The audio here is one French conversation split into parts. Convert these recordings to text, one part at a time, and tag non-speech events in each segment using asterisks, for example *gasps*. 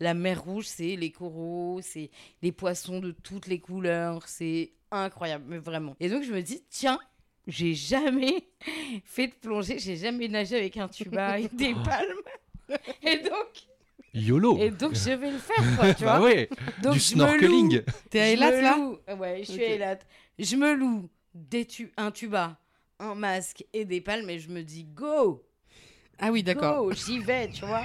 La mer rouge, c'est les coraux, c'est les poissons de toutes les couleurs, c'est incroyable, mais vraiment. Et donc je me dis, tiens, j'ai jamais *laughs* fait de plongée, j'ai jamais nagé avec un tuba *laughs* et des palmes. Et donc, YOLO et donc je vais le faire, quoi, tu Bah vois. ouais, Donc, du snorkeling. loue. T'es à Eilat, là loue- Ouais, je suis à Eilat. Je me loue des tu- un tuba, un masque et des palmes et je me dis, go, Ah oui, d'accord. go, j'y vais, tu vois.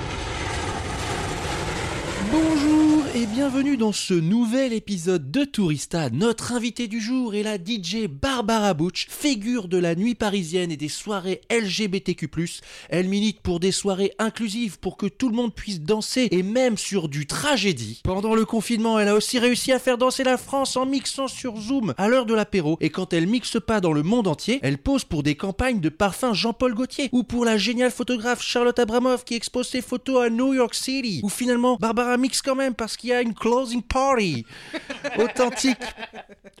Bonjour et bienvenue dans ce nouvel épisode de Tourista. Notre invitée du jour est la DJ Barbara Butch, figure de la nuit parisienne et des soirées LGBTQ+. Elle milite pour des soirées inclusives pour que tout le monde puisse danser et même sur du tragédie. Pendant le confinement, elle a aussi réussi à faire danser la France en mixant sur Zoom à l'heure de l'apéro et quand elle mixe pas dans le monde entier, elle pose pour des campagnes de parfum Jean-Paul Gaultier ou pour la géniale photographe Charlotte Abramoff qui expose ses photos à New York City ou finalement Barbara mixe quand même parce qu'il y a une closing party *laughs* authentique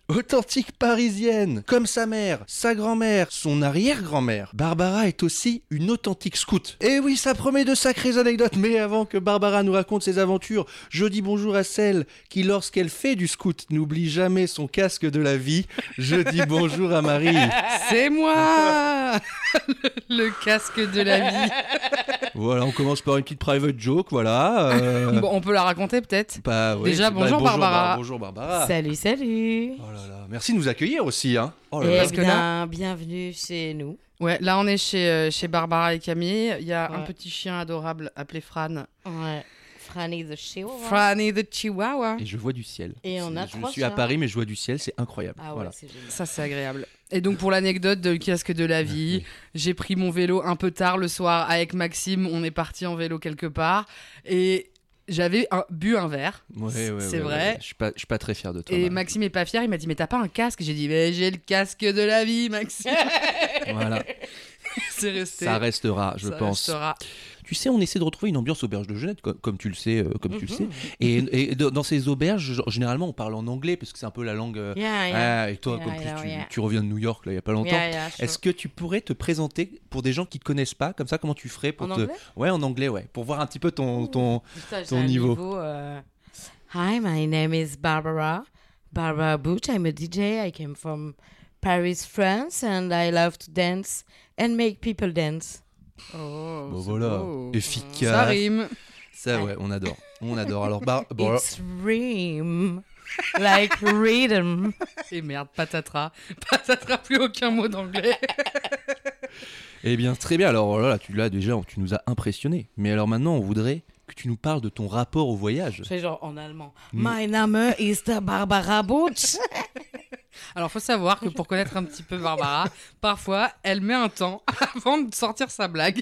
authentique parisienne comme sa mère, sa grand-mère, son arrière-grand-mère. Barbara est aussi une authentique scout. Et oui, ça promet de sacrées anecdotes, mais avant que Barbara nous raconte ses aventures, je dis bonjour à celle qui, lorsqu'elle fait du scout, n'oublie jamais son casque de la vie. Je dis bonjour à Marie. *laughs* C'est moi *laughs* Le casque de la vie. Voilà, on commence par une petite private joke, voilà. euh, Bon, on peut la raconter peut-être bah, ouais, Déjà, bah, bonjour Barbara. Bar- bonjour Barbara. Salut, salut. Oh là là, merci de nous accueillir aussi. Hein. Oh là Eh là. que bien, bienvenue chez nous. Ouais, là on est chez, euh, chez Barbara et Camille. Il y a un petit chien adorable appelé Fran. Ouais. Franny the Chihuahua. Franny the Chihuahua. Et je vois du ciel. Et on a je trois suis à. Paris, mais je vois du ciel, c'est incroyable. Ah ouais, voilà. Ça c'est agréable. Et donc pour l'anecdote de casque de la vie, j'ai pris mon vélo un peu tard le soir avec Maxime. On est parti en vélo quelque part et j'avais un- bu un verre. Ouais, ouais, C'est ouais, vrai. Je suis pas, je suis pas très fier de toi. Et Marie. Maxime est pas fier, il m'a dit mais t'as pas un casque? J'ai dit mais j'ai le casque de la vie Maxime. Voilà, *laughs* *laughs* c'est resté. ça restera, je Ça pense. restera. Tu sais, on essaie de retrouver une ambiance auberge de jeunesse, comme, comme tu le sais, euh, comme tu le Mhm. sais. Et, et dans ces auberges, généralement, on parle en anglais parce que c'est un peu la langue. euh, Yeah, yeah. ah, et toi, Yeah, comme plus tu, reviens de New York là, il y a pas longtemps. Est-ce que tu pourrais te présenter pour des gens qui te connaissent pas, comme ça, comment tu ferais pour En te. anglais? Ouais, en anglais, ouais, pour voir un petit peu ton, ton, Putain, ton niveau. euh, Hi, my name is Barbara. Barbara Butch. I'm a DJ. I came from Paris, France, and I love to dance and make people dance. Oh, Bon, c'est voilà, beau. efficace. Ça rime. Ça, ouais, on adore. On adore. Alors, Bar- bon, alors- It's rhyme, like rhythm. *laughs* Et merde, patatras. Patatras, plus aucun mot d'anglais. *laughs* Eh bien, très bien. Alors là, tu l'as déjà, tu nous as impressionné. Mais alors maintenant, on voudrait que tu nous parles de ton rapport au voyage. Fais genre en allemand. Mm. My name is the Barbara Butch. *laughs* Alors, faut savoir que pour connaître un petit peu Barbara, parfois, elle met un temps *laughs* avant de sortir sa blague.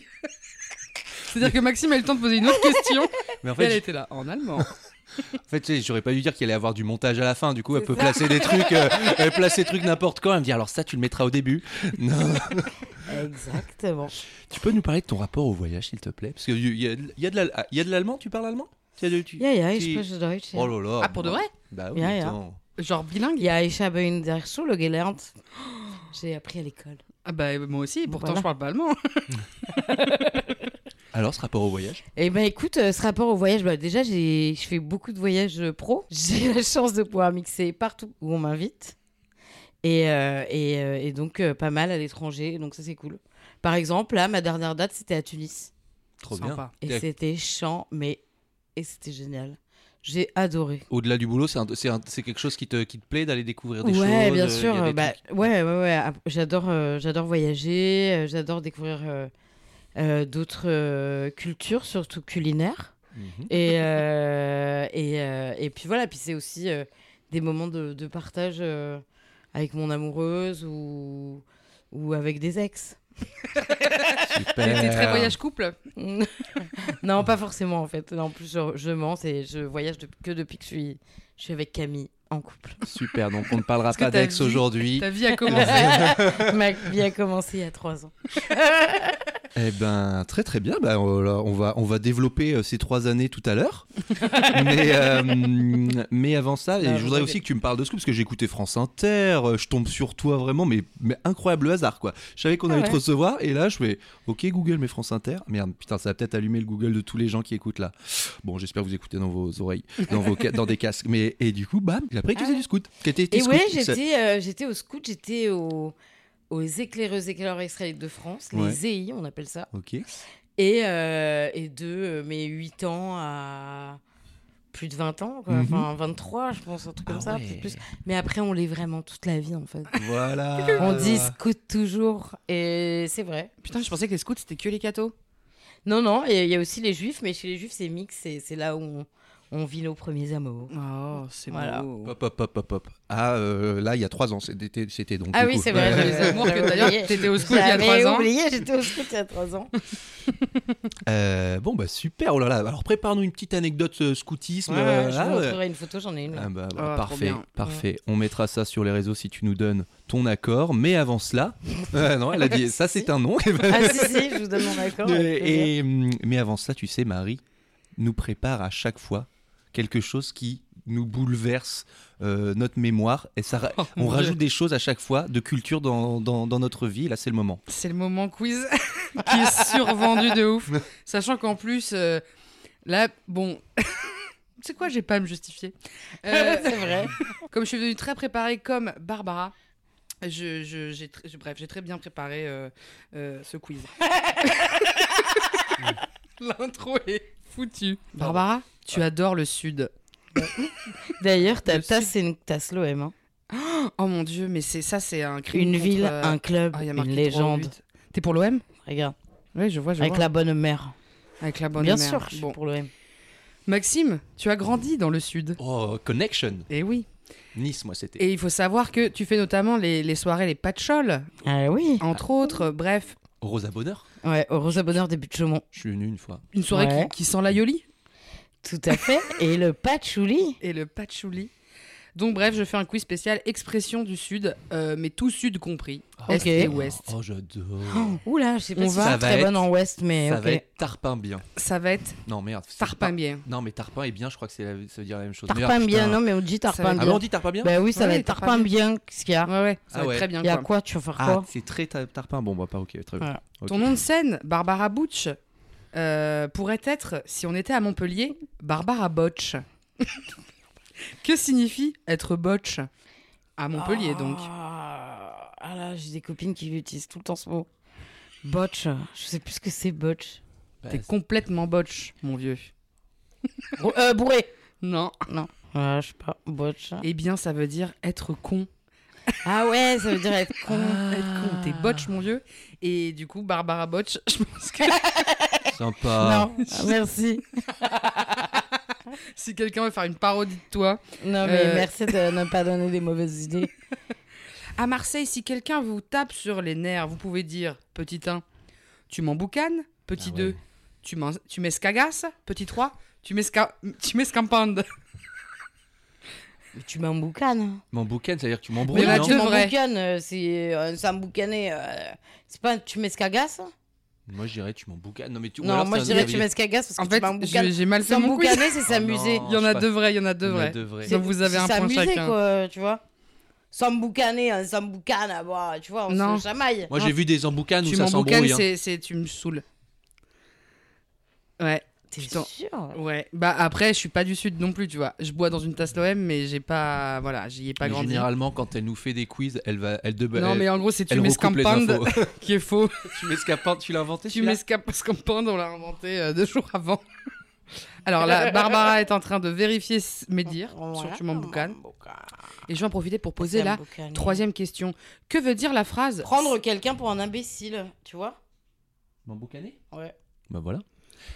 C'est-à-dire que Maxime a eu le temps de poser une autre question. *laughs* Mais en et elle fait, était là, en allemand. en fait tu sais, j'aurais pas dû dire qu'il allait avoir du montage à la fin. Du coup, elle peut ça. placer des trucs, euh, elle place des trucs n'importe quand. Elle me dit alors ça, tu le mettras au début. *laughs* Non. Exactement. tu peux nous parler de ton rapport au voyage, s'il te plaît? Parce qu'il y, a- il y a de la- il y a de l'allemand? Tu parles allemand? Tu tu- ja, ich tu-. Oh là là. Ah, pour de vrai? Bah oui. Attends. Genre bilingue Ja, ich habe in der Schule gelernt. J'ai appris à l'école. Ah bah moi aussi, pourtant Voilà. je parle pas allemand. *laughs* Alors, ce rapport au voyage? Eh ben écoute, euh, ce rapport au voyage, bah, déjà j'ai, je fais beaucoup de voyages euh, pro. *laughs* J'ai la chance de pouvoir mixer partout où on m'invite. Et, euh, et, euh, et donc euh, pas mal à l'étranger, donc ça c'est cool. Par exemple, là, ma dernière date, c'était à Tunis. Trop Sympa. bien. Et c'était chiant, mais... Et c'était génial. J'ai adoré. Au-delà du boulot, c'est quelque chose qui te, qui te plaît d'aller découvrir des choses Ouais, bien euh, sûr. bah, trucs- ouais, ouais, ouais. J'adore, euh, j'adore voyager. euh, j'adore découvrir euh, d'autres cultures, surtout culinaires. Mhm. Et, et, et puis voilà, puis c'est aussi des moments de, de partage avec mon amoureuse ou, ou avec des ex. Super. T'es très voyage couple *laughs* non, pas forcément en fait. Non, en plus, je, je mens et je voyage de- que depuis que je suis, je suis avec Camille en couple. Super, donc on ne parlera pas d'ex aujourd'hui. Ta vie a commencé. *laughs* Ma vie a commencé il y a trois ans. *laughs* Eh ben, très très bien. Ben, on, va, on va développer euh, ces trois années tout à l'heure. *laughs* mais, euh, mais avant ça, et Ah, je voudrais aussi que tu me parles de ce coup, parce que j'ai écouté France Inter. euh, Je tombe sur toi vraiment, mais, mais incroyable hasard quoi. Je savais qu'on Ah allait ouais. te recevoir, et là je fais OK Google, mais France Inter. Merde, putain, ça va peut-être allumer le Google de tous les gens qui écoutent là. Bon, j'espère vous écoutez dans vos oreilles, dans, vos, dans des casques. Mais, et du coup, bam, j'ai appris que tu faisais du scout. Que Et scout. ouais, euh, j'étais au scout, j'étais au, aux éclaireuses éclaireurs israélites de France, Ouais. les EI, on appelle ça. Ok. Et, euh, et de euh, mes 8 ans à plus de 20 ans, quoi. Mhm. enfin 23, je pense, un truc comme Ah ça, ouais. peut-être plus. Mais après, on l'est vraiment toute la vie, en fait. Voilà. *laughs* On dit scout toujours, et c'est vrai. Putain, je pensais que les scouts c'était que les cathos. Non, non, et il y a aussi les juifs, mais chez les juifs, c'est mix, c'est là où on, on vit nos premiers amours. Oh, c'est Voilà. beau. Hop, hop, hop, hop, hop. Ah, euh, là, il y a trois ans, c'était donc. Ah oui, c'est vrai, Ouais. je Les amours que J'avais d'ailleurs t'étais au scout il y a J'avais trois ans. oublié, j'étais au scout il y a 3 ans. *laughs* Euh, bon, bah super, oh là là. Alors, prépare-nous une petite anecdote euh, scoutisme. Ouais, euh, je ah, vous ouais. une photo, j'en ai une. Ah bah, bah, Ah, parfait, parfait. On mettra ça sur les réseaux si tu nous donnes ton accord. Mais avant cela, *laughs* Euh, non, elle a dit ça, c'est un nom. Ah si, si, je vous donne mon accord. et, hum, mais avant cela, tu sais, Marie nous prépare à chaque fois quelque chose qui nous bouleverse euh, notre mémoire et ça, Oh, on rajoute Dieu. des choses à chaque fois de culture dans, dans, dans notre vie. Là, c'est le moment. C'est le moment quiz *laughs* qui est survendu de ouf. Sachant qu'en plus, euh, là, bon. *laughs* C'est quoi, j'ai pas à me justifier. Euh, *laughs* c'est vrai. comme je suis devenue très préparée comme Barbara, je, je- j'ai tr- je- bref, j'ai très bien préparé euh, euh, ce quiz. L'intro est foutue. Barbara, tu adores le Sud. *laughs* D'ailleurs, ta Le tasse, c'est une tasse l'OM. hein. Oh mon dieu, mais c'est ça, c'est un crime. Une contre, ville, euh, un club, ah, il y a une marqué légende. 3-8. T'es pour l'OM Regarde, Oui, je vois, je avec vois. la bonne mère. Avec la bonne Bien mère. sûr, je suis Bon. pour l'OM. Maxime, tu as grandi dans le Sud. Oh, Connection. Et oui. Nice, moi, c'était. Et il faut savoir que tu fais notamment les, les soirées, les patcholes, Ah oui. entre autres. Bref, Rosa Bonheur. Ouais, au Rosa Bonheur début de Chaumont. Je suis venu une fois. une soirée Ouais. qui, qui sent l'aioli Tout à fait. Et le patchouli. et le patchouli. Donc bref, je fais un quiz spécial expression du Sud, euh, mais tout Sud compris, Ok. Est et Ouest. Oh, j'adore. Oula, je sais pas On si va- Ça va très être- bonne en Ouest, mais ça ok. va être tarpin bien. Ça va être Non, merde. c'est tarpin pas- bien. Non, mais tarpin est bien, je crois que c'est la- ça veut dire la même chose. Tarpin Merde, bien, putain. non, mais on dit va tarpin Ah, bien. bon, on dit tarpin bien Bah oui, ça Ouais, va être tarpin tarpin bien. Qu'est-ce qu'il y a Ouais, ouais, ça Ah va ouais. être très bien. Il y a quoi. quoi Tu vas faire Ah, quoi c'est très ta- tarpin. Bon, bah, pas ok, très bien. Voilà. Ok. Ton nom de scène, Barbara Butch, euh, pourrait être, si on était à Montpellier, Barbara Botch. *laughs* *laughs* que signifie être botch À Montpellier, donc? Ah, ah là, j'ai des copines qui utilisent tout le temps ce mot. Botch. Je sais plus ce que c'est botch. Bah, T'es complètement botch, mon vieux. Euh, bourré. Non. Non. Ouais, je sais pas. Botch. Eh bien, ça veut dire être con. Ah ouais, ça veut dire être con. Être con. T'es botch, mon vieux. Et du coup, Barbara Botch, *laughs* je pense que Sympa. Non, ah, merci. *laughs* *laughs* si quelqu'un veut faire une parodie de toi. Non, mais Euh. merci de ne pas donner des mauvaises idées. *laughs* À Marseille, si quelqu'un vous tape sur les nerfs, vous pouvez dire petit 1, tu m'emboucanes. Petit Ah 2, ouais. tu tu m'escagasses. Petit 3, tu m'esca- tu m'escampandes. Mais tu m'emboucanes. Mon boucan, c'est-à-dire que tu Mais m'embrouilles, là, non tu- vrai. m'emboucanes, euh, c'est euh, ça m'emboucaner. euh, c'est pas tu m'escagasses Moi, je dirais tu m'emboucanes. Non, mais tu. Non, alors moi je dirais tu m'escagasses parce que En tu fait, je- j'ai mal fait mon quiz. S'emboucaner, c'est s'amuser. Il y en a deux vrais, il y en a deux vrais. Donc vous avez un point chacun. quoi, tu vois. S'emboucaner, un s'emboucane, ah, bah, tu vois, on Non. se chamaille. Moi, j'ai vu des emboucanes où ça s'embrouille. hein. c'est tu me saoules. Ouais, T'es sûr ouais. Bah après, je suis pas du sud non plus, tu vois. Je bois dans une tasse l'OM, mais j'ai pas, voilà, j'y ai pas Mais grandi. Généralement, quand elle nous fait des quiz, elle va, elle, de... Non, elle, mais en gros, c'est tu infos. *laughs* qui est faux. *laughs* tu m'escapandes, tu l'as inventé Tu celui-là m'escampandes, on l'a inventé euh, deux jours avant. *laughs* Alors là, Barbara est en train de vérifier mes dires sur Tu boucanes. Et je vais en profiter pour poser la troisième question. Que veut dire la phrase Prendre quelqu'un pour un imbécile, tu vois? M'emboucaner? Ouais. Bah voilà.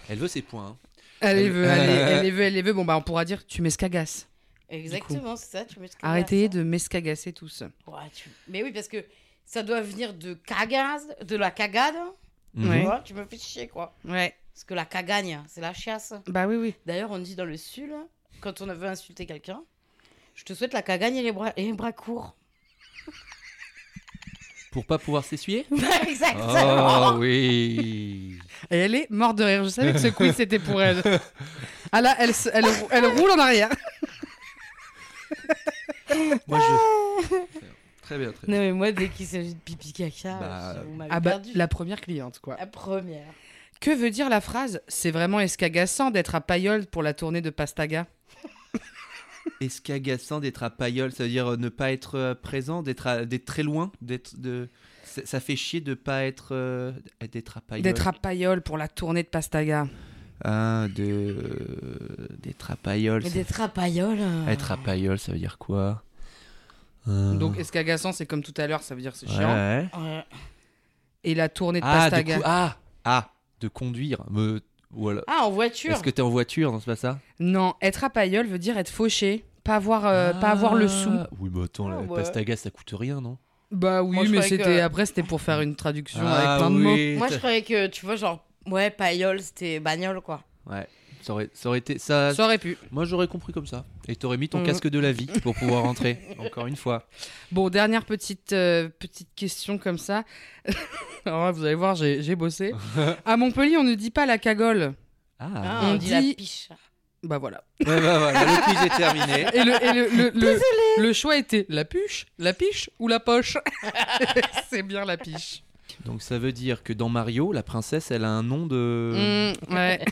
Elle veut ses points. hein. Elle les veut, elle les, Euh. elle les veut, elle les veut. Bon, bah, on pourra dire tu m'escagasses. Exactement, c'est ça. Tu que Arrêtez de m'escagasser tous. Ouais, tu- Mais oui, parce que ça doit venir de cagaz, de la cagade. Mhm. Ouais. Tu vois, tu me fais chier, quoi. Ouais. Parce que la cagagne, c'est la chiasse. Bah oui, oui. D'ailleurs, on dit dans le sud, quand on veut insulter quelqu'un, je te souhaite la cagagne et les bras, et les bras courts. Pour pas pouvoir s'essuyer *laughs* Exactement. Oh oui. Et elle est morte de rire. Je savais que ce quiz c'était pour elle. Ah là, elle, se- elle, elle roule en arrière. Moi je. Très bien, très bien. Non, mais moi, dès qu'il s'agit de pipi caca, Bah, je- vous m'avez Ah bah, perdu. la première cliente, quoi. La première. Que veut dire la phrase? C'est vraiment escagassant d'être à Payolle pour la tournée de Pastaga? Est-ce qu'agaçant d'être à Payolle, ça veut dire euh, ne pas être euh, présent, d'être à- d'être très loin, d'être de. Ça fait chier de pas être euh, d'être à Payolle. D'être à Payolle pour la tournée de Pastaga. Ah, de d'être à. Mais ça- d'être à Payolle. euh, Être à Payolle, ça veut dire quoi? Donc escagassant, c'est comme tout à l'heure, ça veut dire c'est ouais, chiant? ouais. Et la tournée de Ah, de Pastaga. cou- ah, ah, de conduire. Me... Voilà. Ah, en voiture. Est-ce que t'es en voiture Non, c'est pas ça Non, être à Payolle veut dire être fauché, pas avoir, euh, pas avoir le sou. Ah, Oui, mais attends, Ah, la ouais. Pastaga, ça coûte rien, non Bah oui, Moi, je mais croyais c'était que- après c'était pour faire une traduction Ah, avec plein de mots. Moi, je croyais que, tu vois, genre, ouais, Payolle, c'était bagnole, quoi. Ouais, ça aurait, ça aurait été ça. Ça aurait pu. Moi, j'aurais compris comme ça. Et t'aurais mis ton Mhm. casque de la vie pour pouvoir rentrer. *laughs* Encore une fois. Bon, dernière petite, euh, petite question comme ça. *laughs* Alors là, vous allez voir, j'ai j'ai bossé. *laughs* À Montpellier, on ne dit pas la cagole. Ah. Ah, On on, dit, la piche. Bah voilà. Ouais, bah voilà, le quiz est terminé. Et le, et le, le, le, le choix était la puche, la piche ou la poche C'est bien la piche. Donc ça veut dire que dans Mario, la princesse, elle a un nom de Mm, ouais.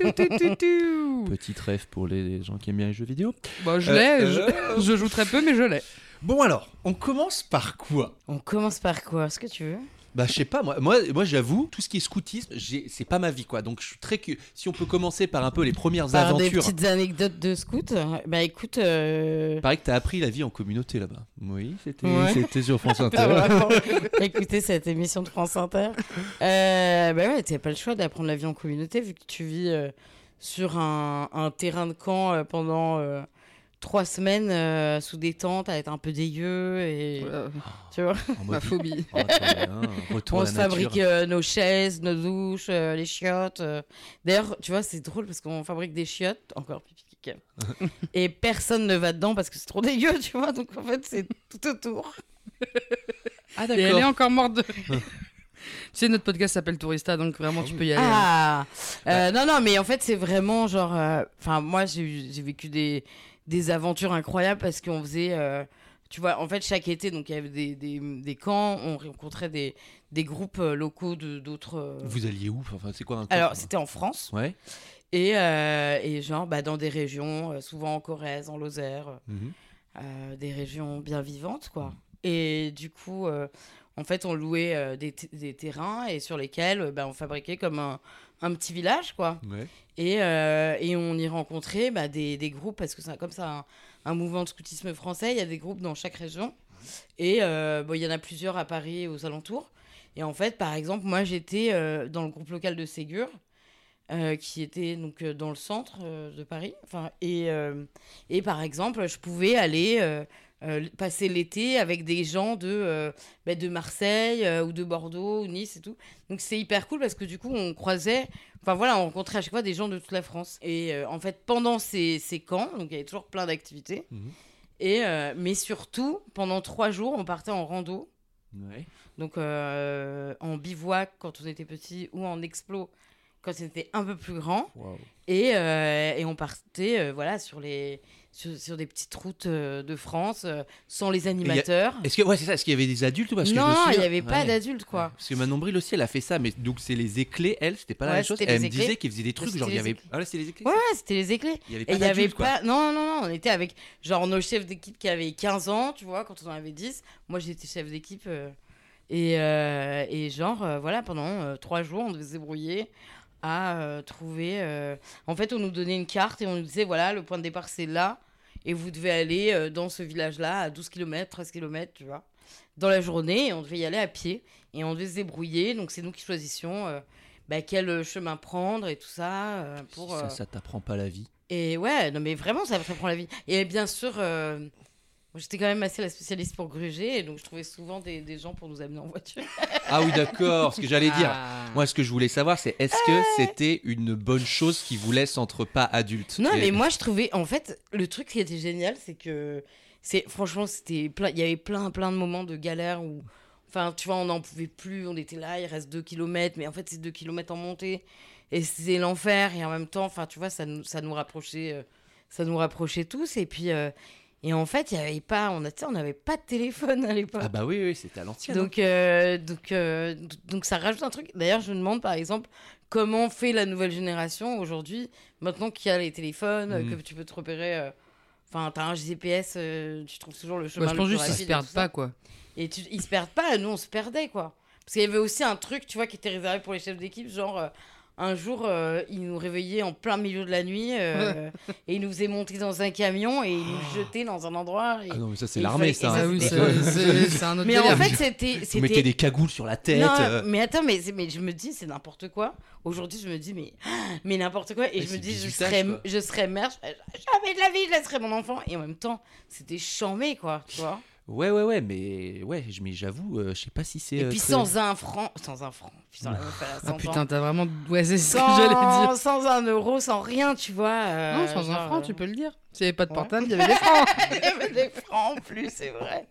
Tout, *laughs* tout, tout, tout. petite rêve pour les gens qui aiment bien les jeux vidéo. Bah, je Euh, l'ai. euh, Je, je joue très peu, mais je l'ai. Bon alors, on commence par quoi? On commence par quoi? Est-ce que tu veux? Bah je sais pas, moi, moi, moi j'avoue, tout ce qui est scoutisme, c'est pas ma vie quoi. Donc je suis très curieux. Si on peut commencer par un peu les premières Par des aventures. petites anecdotes de scout Bah écoute. Euh... Pareil que t'as appris la vie en communauté là-bas. Oui, c'était Ouais. *laughs* sur France *laughs* Inter. Vraiment écouter cette émission de France Inter. Euh, bah ouais, t'as pas le choix d'apprendre la vie en communauté vu que tu vis euh, sur un, un terrain de camp euh, pendant euh, trois semaines euh, sous des tentes à être un peu dégueu et Euh, *laughs* tu vois. En ma phobie. oh, *laughs* retour On se fabrique euh, nos chaises, nos douches, euh, les chiottes. euh. D'ailleurs, tu vois, c'est drôle parce qu'on fabrique des chiottes, encore pipi *laughs* et personne ne va dedans parce que c'est trop dégueu, tu vois. Donc en fait, c'est tout autour. Ah Et elle est d'accord. encore morte de. tu sais, notre podcast s'appelle Tourista, donc vraiment, tu peux y aller. hein. Ah Euh, Non, non, mais en fait, c'est vraiment genre. euh, Enfin, moi, j'ai vécu des, des aventures incroyables parce qu'on faisait. euh, tu vois, en fait, chaque été, donc il y avait des, des, des camps, on rencontrait des, des groupes euh, locaux d'autres. euh, Vous alliez où? Enfin, c'est quoi un camp? Alors, c'était en France. Ouais. Et, euh, et genre, bah, dans des régions, souvent en Corrèze, en Lozère, euh, des régions bien vivantes, quoi. Et du coup, en fait, on louait des, des terrains et sur lesquels bah, on fabriquait comme un, un petit village, quoi. Ouais. Et, euh, et on y rencontrait bah, des, des groupes, parce que c'est comme ça un, un mouvement de scoutisme français, il y a des groupes dans chaque région. Et euh, bon, il y en a plusieurs à Paris et aux alentours. Et en fait, par exemple, moi, j'étais euh, dans le groupe local de Ségur, qui était donc dans le centre de Paris. Enfin, et, et par exemple, je pouvais aller euh, passer l'été avec des gens de, euh, bah, de Marseille euh, ou de Bordeaux ou Nice et tout. Donc c'est hyper cool parce que du coup, on croisait, enfin voilà, on rencontrait à chaque fois des gens de toute la France. Et en fait, pendant ces, ces camps, donc il y avait toujours plein d'activités. Mhm. Et, mais surtout, pendant trois jours, on partait en rando. Ouais. Donc en bivouac quand on était petit ou en explo quand on était un peu plus grand. Et, et on partait voilà, sur, les, sur, sur des petites routes euh, de France euh, sans les animateurs. Est-ce que ouais, c'est ça Est-ce qu'il y avait des adultes ou pas? Non, il n'y avait pas Ouais. d'adultes quoi. Parce que ma nombril aussi, elle a fait ça, mais donc c'est les éclés, elle, c'était pas la même chose. c'était Elle me disait qu'il faisait des trucs, c'était genre il y avait. Ah c'est les éclés? Ouais, c'était les éclés. Il y avait Et pas il y avait d'adultes, quoi. pas. Non, non, non, on était avec genre nos chefs d'équipe qui avaient 15 ans, tu vois, quand on en avait 10. Moi, j'étais chef d'équipe. euh, et, et genre, voilà, pendant trois jours, on devait se débrouiller à euh, trouver. euh, En fait, on nous donnait une carte et on nous disait voilà, le point de départ c'est là. Et vous devez aller euh, dans ce village-là à 12 km, 13 km, tu vois. Dans la journée, et on devait y aller à pied. Et on devait se débrouiller. Donc, c'est nous qui choisissions euh, bah, quel chemin prendre et tout ça. euh, pour, Ça, euh, ça t'apprend pas la vie. Et ouais, non mais vraiment, ça, ça prend la vie. Et bien sûr, euh, j'étais quand même assez la spécialiste pour gruger, et donc je trouvais souvent des, des gens pour nous amener en voiture. Ah oui, d'accord. Ce que j'allais dire. Ah. Moi, ce que je voulais savoir, c'est est-ce que c'était une bonne chose qui vous laisse entre pas adultes Non, mais moi je trouvais, en fait, le truc qui était génial, c'est que, c'est franchement, c'était plein, il y avait plein, plein de moments de galère où, enfin, tu vois, on n'en pouvait plus, on était là, il reste 2 km, mais en fait, c'est 2 km en montée, et c'était l'enfer, et en même temps, enfin, tu vois, ça nous, ça nous rapprochait, euh, ça nous rapprochait tous, et puis, euh, et en fait, il y avait pas, on a, tu sais, on n'avait pas de téléphone à l'époque. Ah bah oui, oui, c'était à l'ancienne. hein. Donc, euh, donc, euh, donc ça rajoute un truc. D'ailleurs, je me demande par exemple comment fait la nouvelle génération aujourd'hui, maintenant qu'il y a les téléphones, euh, Mm. que tu peux te repérer. euh, Enfin, t'as un GPS, euh, tu trouves toujours le chemin. Bah, je le pense plus juste qu'ils se perdent pas, quoi. Et tu- ils se perdent pas, nous on se perdait quoi. Parce qu'il y avait aussi un truc, tu vois, qui était réservé pour les chefs d'équipe, genre. Un jour, euh, ils nous réveillaient en plein milieu de la nuit euh, *laughs* et ils nous faisaient monter dans un camion et ils nous jetaient dans un endroit. et- Ah non, mais ça, c'est Il l'armée, ça. Ah hein. oui, c'était- c'est un autre Mais délire. en fait, c'était. Vous c'était- mettez des cagoules sur la tête. non, euh. mais attends, mais, mais je me dis, c'est n'importe quoi. Aujourd'hui, je me dis, mais, *gasps* mais n'importe quoi. Et Mais je me dis, je serais, quoi. je serais mère, jamais de la vie, je laisserais mon enfant. Et en même temps, c'était chambé, quoi, tu vois. Ouais, ouais, ouais, mais ouais, mais j'avoue, euh, je sais pas si c'est. Et euh, puis très- sans un franc, sans un franc, putain, la meuf, elle a Ah 100 putain, t'as vraiment. Ouais, c'est ce que sans, j'allais dire. sans un euro, sans rien, tu vois. euh, Non, sans un franc, euh, tu peux le dire. S'il n'y avait pas de Ouais. portable, il y avait des francs. *laughs* Il y avait des francs en plus, c'est vrai.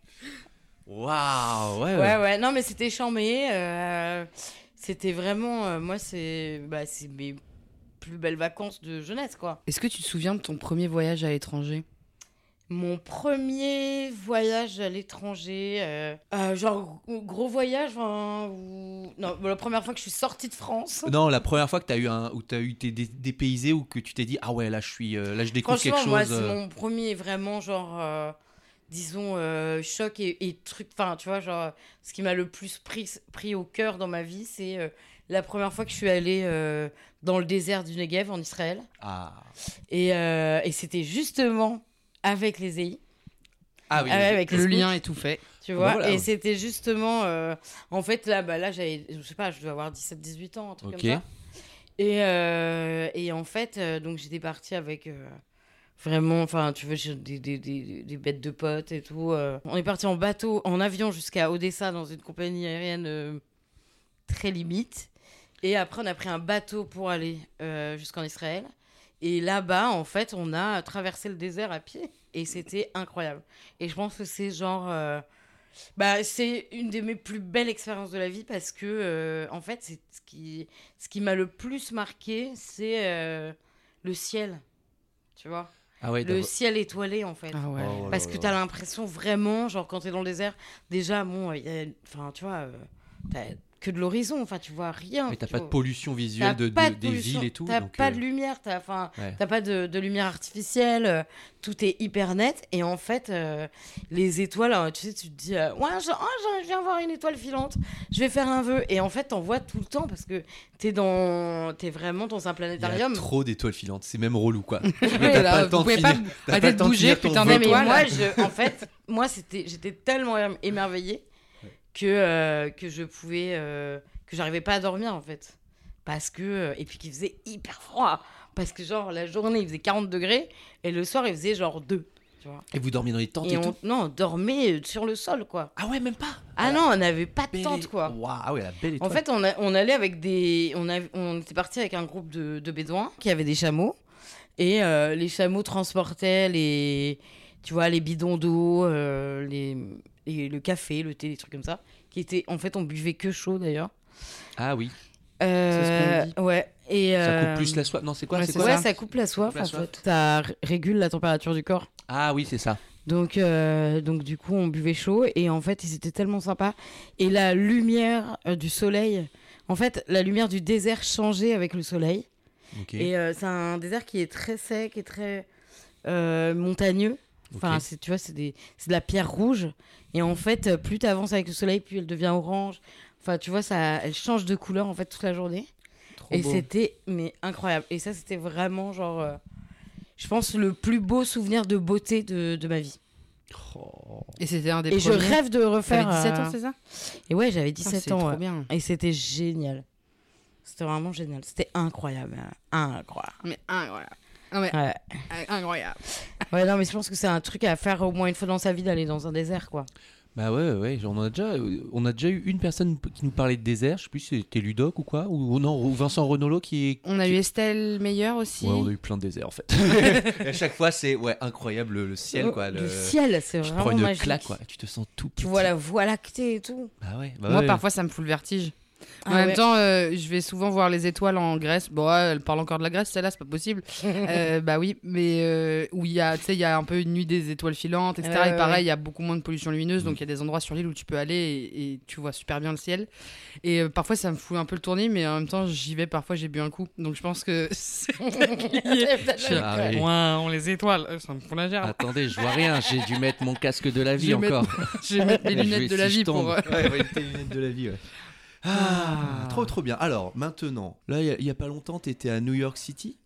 Waouh, ouais. Ouais, ouais, non, mais c'était chambé. euh, c'était vraiment. euh, moi, c'est bah, c'est mes plus belles vacances de jeunesse, quoi. Est-ce que tu te souviens de ton premier voyage à l'étranger? Mon premier voyage à l'étranger, euh, euh, genre gros- voyage, ou- non, la première fois que je suis sortie de France. Non, la première fois que t'as eu un, où t'as eu dé- dépaysé ou que tu t'es dit ah ouais là je suis, euh, là je découvre quelque moi, chose. c'est euh, mon premier vraiment genre, euh, disons, choc et, et truc. Enfin, tu vois, genre, ce qui m'a le plus pris, pris au cœur dans ma vie, c'est la première fois que je suis allée dans le désert du Negev en Israël. Ah. Et, et c'était justement avec les EI. Ah oui. Ah ouais, avec les Le scouts. lien est tout fait. Tu bah vois, voilà. et c'était justement. euh, en fait, là, bah, là j'avais. Je sais pas, je dois avoir 17-18 ans, un truc comme ça. Et, euh, et en fait, euh, donc j'étais partie avec. euh, Vraiment, enfin, tu veux, j'ai des, des, des, des bêtes de potes et tout. euh. On est parti en bateau, en avion jusqu'à Odessa dans une compagnie aérienne euh, très limite. Et après, on a pris un bateau pour aller euh, jusqu'en Israël. Et là-bas, en fait, on a traversé le désert à pied. Et c'était incroyable. Et je pense que c'est genre. euh, bah, c'est une de mes plus belles expériences de la vie parce que, euh, en fait, c'est ce qui, ce qui m'a le plus marqué, c'est euh, le ciel. Tu vois? Ah ouais. Le ciel étoilé, en fait. Ah ouais. Oh Parce que là. t'as l'impression vraiment, genre quand t'es dans le désert, déjà, bon, enfin, tu vois, euh, t'as que de l'horizon, enfin, tu vois rien. Mais t'as pas de pollution visuelle de, pas de- de des villes et tout. T'as pas euh, de lumière, t'as ouais. t'as pas de, de lumière artificielle, euh, tout est hyper net. Et en fait, euh, les étoiles, euh, tu sais, tu te dis, euh, ouais, je, oh, je viens voir une étoile filante, je vais faire un vœu. Et en fait, t'en vois tout le temps parce que t'es dans, t'es vraiment dans un Il y a planétarium. trop d'étoiles filantes, c'est même relou quoi. *laughs* Ouais, t'as pas le temps de pas pas de bouger, putain mais moi, je, *laughs* en fait, moi, c'était, j'étais tellement émer- émerveillée que, euh, que je pouvais, euh, que j'arrivais pas à dormir, en fait. Parce que, euh, et puis qu'il faisait hyper froid. Parce que, genre, la journée, il faisait 40 degrés, et le soir, il faisait genre 2. Tu vois. Et vous dormiez dans les tentes et, Et on, tout? non, on dormait sur le sol, quoi. Ah ouais, même pas? Ah non, on n'avait pas de tente, quoi. Waouh, ah ouais, la belle étoile. En fait, on, a- on allait avec des. On, a- on était parti avec un groupe de, de bédouins qui avaient des chameaux. Et euh, les chameaux transportaient les. Tu vois, les bidons d'eau, euh, les, et le café, le thé, les trucs comme ça. Qui étaient. En fait, on buvait que chaud d'ailleurs. Ah oui, Euh, ce qu'on ouais. Et, ça euh, coupe plus la soif. Non, c'est quoi ouais, C'est quoi Ouais, ça. ça coupe la soif la en soif. fait. Ça régule la température du corps. Ah oui, c'est ça. Donc, euh, donc du coup, on buvait chaud et en fait, ils étaient tellement sympas. Et la lumière euh, du soleil, en fait, la lumière du désert changeait avec le soleil. Et euh, c'est un désert qui est très sec et très euh, montagneux. Enfin, ok. c'est, tu vois, c'est, de la pierre rouge. Et en fait, euh, plus tu avances avec le soleil, plus elle devient orange. Enfin, tu vois, ça, elle change de couleur en fait toute la journée. Trop et c'était mais incroyable. Et ça, c'était vraiment genre, euh, je pense, le plus beau souvenir de beauté de, de ma vie. Oh. Et c'était un des Et je rêve de refaire. T'avais 17 euh, ans, c'est ça? Et ouais, j'avais Putain, 17 c'est ans. trop ouais. bien. Et c'était génial. C'était vraiment génial. C'était incroyable. Incroyable. Mais incroyable. Ah Ouais. incroyable. Ouais, non, mais je pense que c'est un truc à faire au moins une fois dans sa vie d'aller dans un désert, quoi. Bah ouais, ouais, on a déjà, on a déjà eu une personne qui nous parlait de désert. Je sais plus si c'était Ludoc ou quoi, ou non, ou Vincent Renolo qui est. On a eu Estelle Meilleur aussi. Ouais, on a eu plein de déserts en fait. Et *laughs* à chaque fois, c'est ouais incroyable le, le ciel quoi. Le, ciel, c'est tu vraiment prends une magique. claque quoi. Tu te sens tout petit. Tu vois la voie lactée et tout. Bah ouais. Bah Moi, ouais. parfois, ça me fout le vertige. En Ah même ouais. temps, euh, je vais souvent voir les étoiles en Grèce. Bon, ouais, elle parle encore de la Grèce, celle-là, c'est pas possible. *laughs* Euh, bah oui, mais euh, où il y a, tu sais, il y a un peu une nuit des étoiles filantes, etc. Et pareil, ouais. il y a beaucoup moins de pollution lumineuse, donc il y a des endroits sur l'île où tu peux aller et, et tu vois super bien le ciel. Et euh, parfois, ça me fout un peu le tournis, mais en même temps, j'y vais. Parfois, j'ai bu un coup, donc je pense que Ah oui. Ouah, les étoiles, ça me fout la gerbe. Attendez, je vois rien. J'ai dû mettre mon casque de la *laughs* vie encore. *laughs* Je vais mettre mes lunettes de la vie pour. Ouais, ouais, tes lunettes de la vie. Ouais. Ah, trop trop bien. Alors maintenant, là, il y a- pas longtemps, t'étais à New York City?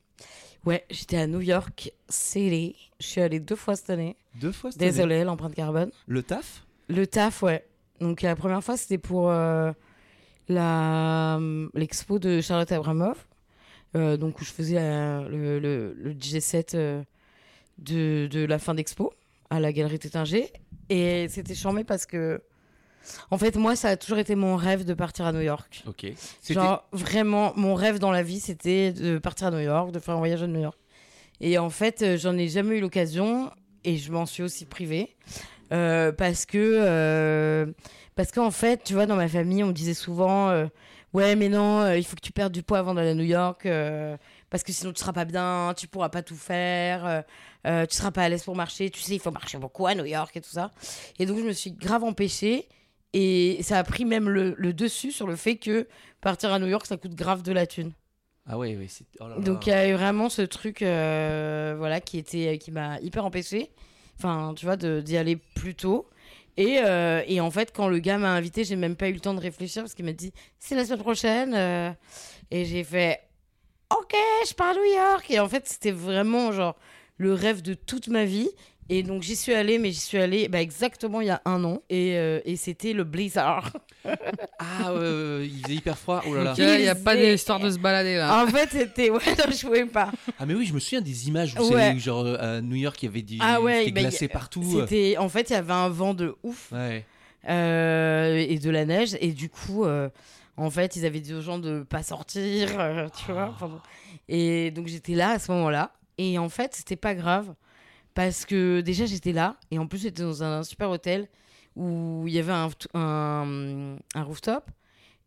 Ouais, j'étais à New York City. Je suis allée deux fois cette année. Deux fois. cette année? Désolée, l'empreinte carbone. Le taf? Le taf, ouais. Donc la première fois, c'était pour euh, la l'expo de Charlotte Abramoff. Euh, donc où je faisais la- le, le, le DJ7 euh, de, de la fin d'expo à la galerie Tétinger. Et c'était charmé parce que, en fait, moi, ça a toujours été mon rêve de partir à New York. Ok. Genre, vraiment, mon rêve dans la vie, c'était de partir à New York, de faire un voyage à New York. Et en fait, euh, j'en ai jamais eu l'occasion et je m'en suis aussi privée. Euh, parce que, euh, parce qu'en fait, tu vois, dans ma famille, on me disait souvent euh, Ouais, mais non, il faut que tu perdes du poids avant d'aller à New York. parce que sinon, tu seras pas bien, tu pourras pas tout faire, tu seras pas à l'aise pour marcher. Tu sais, il faut marcher beaucoup à New York et tout ça. Et donc, je me suis grave empêchée. Et ça a pris même le, le dessus sur le fait que partir à New York, ça coûte grave de la thune. Ah ouais. c'est- oh là là. Donc il y a eu vraiment ce truc, euh, voilà, qui était, qui m'a hyper empêché. Enfin, tu vois, de- d'y aller plus tôt. Et, euh, et en fait, quand le gars m'a invité, j'ai même pas eu le temps de réfléchir parce qu'il m'a dit c'est la semaine prochaine. euh, et j'ai fait ok, je pars à New York. Et en fait, c'était vraiment genre le rêve de toute ma vie. Et donc j'y suis allée, mais j'y suis allée bah, exactement il y a un an. Et, euh, et c'était le blizzard. Ah, ouais, il faisait hyper froid. Oh là là. Ok, Il n'y a pas d'histoire de se balader là. en fait, c'était ouais, *laughs* non, je pouvais pas. Ah mais oui, je me souviens des images où Ouais. c'est genre euh, à New York, il y avait des Ah ouais, bah, glacé y- partout. C'était en fait, il y avait un vent de ouf. Ouais. euh, et de la neige. Et du coup, euh, en fait, ils avaient dit aux gens de pas sortir, euh, tu vois. bon. Et donc, j'étais là à ce moment-là. Et en fait, c'était pas grave. Parce que déjà, j'étais là. Et en plus, j'étais dans un super hôtel où il y avait un, un, un rooftop.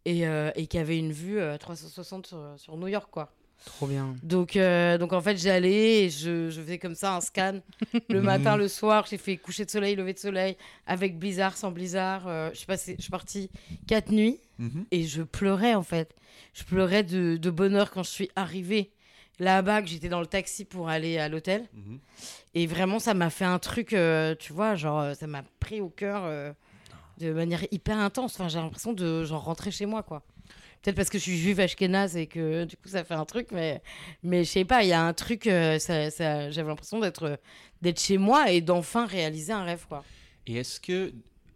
Et, euh, et qui avait une vue euh, 360 sur, sur New York, quoi. Trop bien. Donc, euh, donc en fait, j'allais et je, je faisais comme ça un scan *laughs* le matin, le soir. J'ai fait coucher de soleil, lever de soleil, avec blizzard, sans blizzard. Euh, je, suis passée- je suis partie quatre nuits Mhm. et je pleurais en fait. Je pleurais de, de bonheur quand je suis arrivée là-bas, que j'étais dans le taxi pour aller à l'hôtel. Mhm. Et vraiment, ça m'a fait un truc, euh, tu vois, genre, euh, ça m'a pris au cœur euh, de manière hyper intense. Enfin, j'ai l'impression de genre rentrer chez moi, quoi. Peut-être parce que je suis juive ashkénaze et que du coup ça fait un truc, mais, mais je sais pas, il y a un truc, euh, ça, ça- j'avais l'impression d'être d'être chez moi et d'enfin réaliser un rêve, quoi. Et est-ce que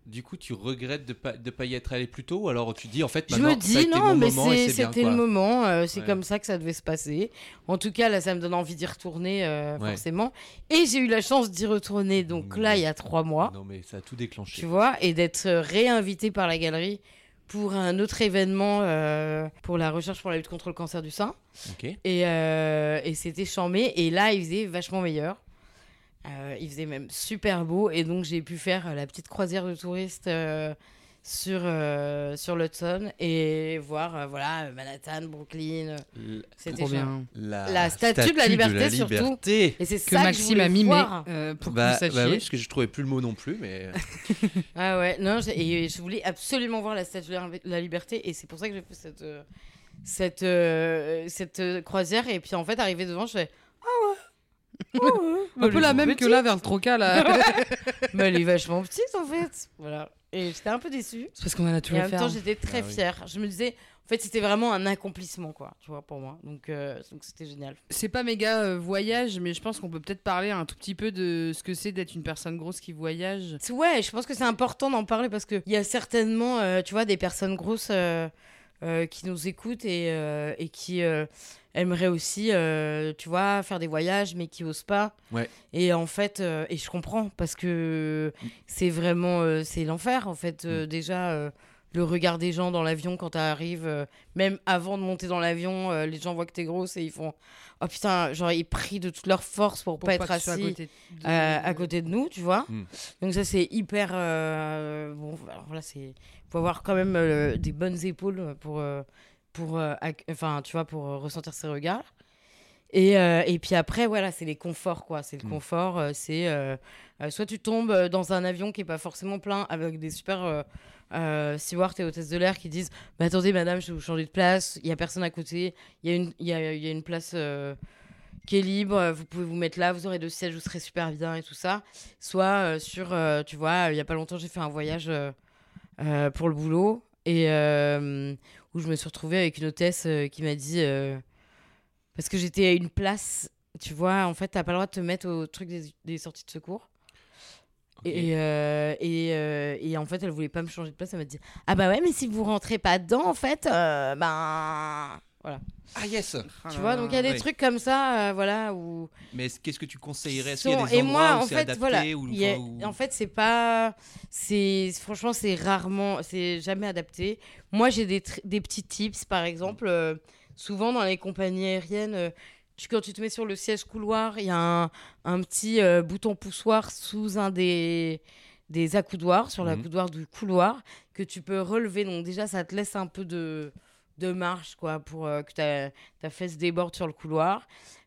du coup tu regrettes de pas de pas y être allé plus tôt ou alors tu dis en fait Je maintenant me ça a dis été non, mon mais moment et c'est- c'est bien c'était quoi. le moment, euh, c'est Ouais. comme ça que ça devait se passer. En tout cas, là, ça me donne envie d'y retourner, euh, Ouais. forcément. Et j'ai eu la chance d'y retourner, donc là, il y a trois mois. Non mais ça a tout déclenché. tu vois, et d'être euh, réinvité par la galerie pour un autre événement euh, pour la recherche pour la lutte contre le cancer du sein. Ok. Et, euh, et c'était chambé. Et là, il faisait vachement meilleur. Euh, il faisait même super beau. Et donc, j'ai pu faire euh, la petite croisière de touristes euh, sur, euh, sur l'Hudson et voir euh, voilà, Manhattan, Brooklyn. L- C'était bien. La, La statue de la liberté, surtout. liberté. Et c'est Que ça Maxime que je a mimé voir. euh, pour Bah, que vous bah oui, parce que je trouvais plus le mot non plus, mais *laughs* Ah ouais, non, et je voulais absolument voir la statue de la- la liberté et c'est pour ça que j'ai fait cette, cette, cette croisière. Et puis en fait, arrivé devant, je fais Ah ouais, ah un peu la même que là vers le Troca là. *laughs* *laughs* Mais elle est vachement petite en fait. Voilà. Et j'étais un peu déçue. C'est parce qu'on en a tout Et en à même faire. temps, j'étais très Ah oui. fière. Je me disais, en fait, c'était vraiment un accomplissement, quoi, tu vois, pour moi. Donc, euh, donc c'était génial. C'est pas méga euh, voyage, mais je pense qu'on peut peut-être parler un tout petit peu de ce que c'est d'être une personne grosse qui voyage. Ouais, je pense que c'est important d'en parler parce qu'il y a certainement, euh, tu vois, des personnes grosses euh, euh, qui nous écoutent et, euh, et qui euh, aimeraient aussi, euh, tu vois, faire des voyages, mais qui osent pas. Ouais. Et en fait, euh, et je comprends parce que c'est vraiment, euh, c'est l'enfer, en fait. Euh, Déjà, euh, le regard des gens dans l'avion quand tu arrives, même avant de monter dans l'avion, euh, les gens voient que t'es grosse et ils font, oh putain, genre ils prient de toute leur force pour, Pour pas être assis à côté de- euh, à côté de nous, tu vois. Mm. Donc ça c'est hyper euh, bon. Alors voilà, c'est faut avoir quand même euh, des bonnes épaules pour euh, pour euh, enfin tu vois pour euh, ressentir ces regards. Et, euh, et puis après voilà c'est les conforts quoi. C'est le Mm. confort. c'est soit tu tombes dans un avion qui est pas forcément plein avec des super stewards et hôtesses de l'air qui disent bah, attendez madame je vais vous changer de place. Il y a personne à côté. Il y a une y a, y a une place. qui est libre, vous pouvez vous mettre là, vous aurez deux sièges, vous serez super bien et tout ça. Soit euh, sur, euh, tu vois, il y a pas longtemps, j'ai fait un voyage euh, pour le boulot et où je me suis retrouvée avec une hôtesse euh, qui m'a dit, euh, parce que j'étais à une place, tu vois, en fait, t'as pas le droit de te mettre au truc des, des sorties de secours. Et, euh, et, euh, et en fait, elle voulait pas me changer de place. Elle m'a dit Ah bah ouais, mais si vous rentrez pas dedans, en fait, euh, ben. Voilà. Ah yes Tu là vois, donc il y a des oui. trucs comme ça, euh, voilà, où. Mais est-ce- qu'est-ce que tu conseillerais? Est-ce qu'il y a des et endroits moi, où en c'est fait, adapté voilà. ou- y a- En fait, c'est pas. c'est Franchement, c'est rarement. C'est jamais adapté. Moi, j'ai des, tr- des petits tips, par exemple. euh, souvent, dans les compagnies aériennes. euh, tu- quand tu te mets sur le siège couloir, il y a un, un petit euh, bouton poussoir sous un des, des accoudoirs, sur Mhm. l'accoudoir du couloir, que tu peux relever. Donc, déjà, ça te laisse un peu de, de marche, quoi, pour euh, que ta, ta fesse déborde sur le couloir.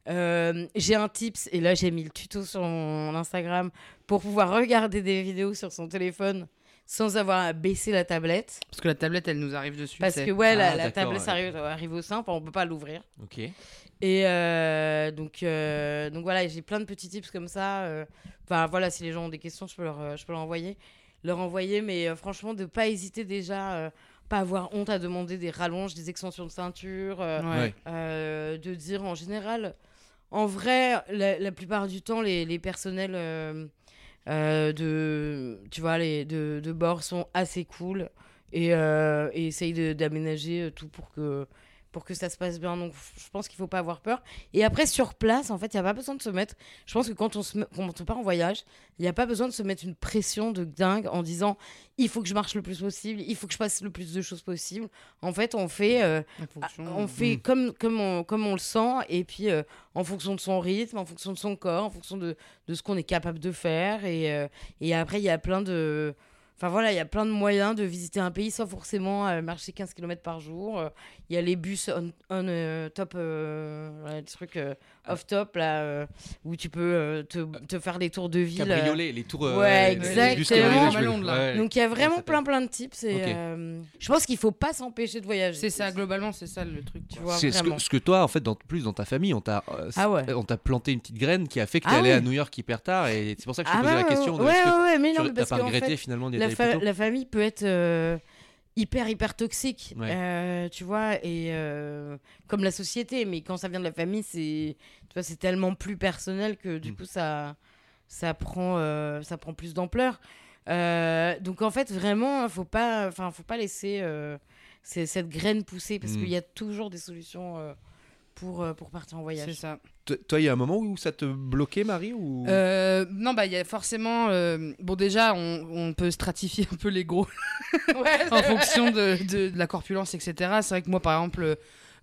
Euh, j'ai un tips, et là, j'ai mis le tuto sur mon Instagram pour pouvoir regarder des vidéos sur son téléphone sans avoir à baisser la tablette. Parce que la tablette, elle nous arrive dessus. Parce que, ouais, la, Ah, la tablette ouais. ça arrive, arrive au sein, enfin, on peut pas l'ouvrir. Ok. Et euh, donc, euh, donc voilà, j'ai plein de petits tips comme ça. Enfin voilà, si les gens ont des questions, je peux leur, je peux leur envoyer, leur envoyer. Mais euh, franchement, de pas hésiter déjà, euh, pas avoir honte à demander des rallonges, des extensions de ceinture, euh, Ouais. Euh, de dire en général, en vrai, la, la plupart du temps, les, les personnels euh, euh, de, tu vois, les, de, de bord sont assez cool et, euh, et essayent de- d'aménager tout pour que, pour que ça se passe bien. Donc, je pense qu'il faut pas avoir peur. Et après, sur place, en fait, il n'y a pas besoin de se mettre. Je pense que quand on, se met- quand on part en voyage, il n'y a pas besoin de se mettre une pression de dingue en disant il faut que je marche le plus possible, il faut que je fasse le plus de choses possible. En fait, on fait. euh, fonction. ah, on fait Mm. comme, comme, on, comme on le sent, et puis euh, en fonction de son rythme, en fonction de son corps, en fonction de, de ce qu'on est capable de faire. Et, euh, et après, il y a plein de. Enfin voilà, il y a plein de moyens de visiter un pays sans forcément euh, marcher 15 km par jour. Euh, Il y a les bus on, on, euh, top, euh, euh, Ah. off top là, euh, où tu peux euh, te, te faire des tours de ville. euh, Cabriolet, les tours. euh, Ouais, les exactement. bus Londres, là. ouais. Donc il y a vraiment plein plein de tips. Et, Ok. euh, je pense qu'il faut pas s'empêcher de voyager. C'est ça, globalement, c'est ça le truc. Tu vois, C'est ce vraiment. que, ce que toi, en fait, dans, plus dans ta famille, on t'a euh, Ah ouais. on t'a planté une petite graine qui a fait que t'es Ah allé oui. à New York hyper tard et c'est pour ça que je te Ah posais la question. de ouais, ouais, ouais, mais non, tu parce pas qu'en regretté fait, finalement d'y la, aller fa- la famille peut être euh, hyper hyper toxique Ouais. euh, tu vois et euh, comme la société mais quand ça vient de la famille c'est tu vois c'est tellement plus personnel que du Mm. coup ça ça prend ça prend plus d'ampleur donc en fait vraiment faut pas enfin faut pas laisser cette graine pousser parce Mm. qu'il y a toujours des solutions pour euh, pour partir en C'est voyage ça. Toi- Toi, il y a un moment où ça te bloquait, Marie ou... Euh, non, bah, il y a forcément. euh, bon, déjà, on, on peut stratifier un peu les gros *laughs* en fonction de, de- de la corpulence, etc. C'est vrai que moi, par exemple,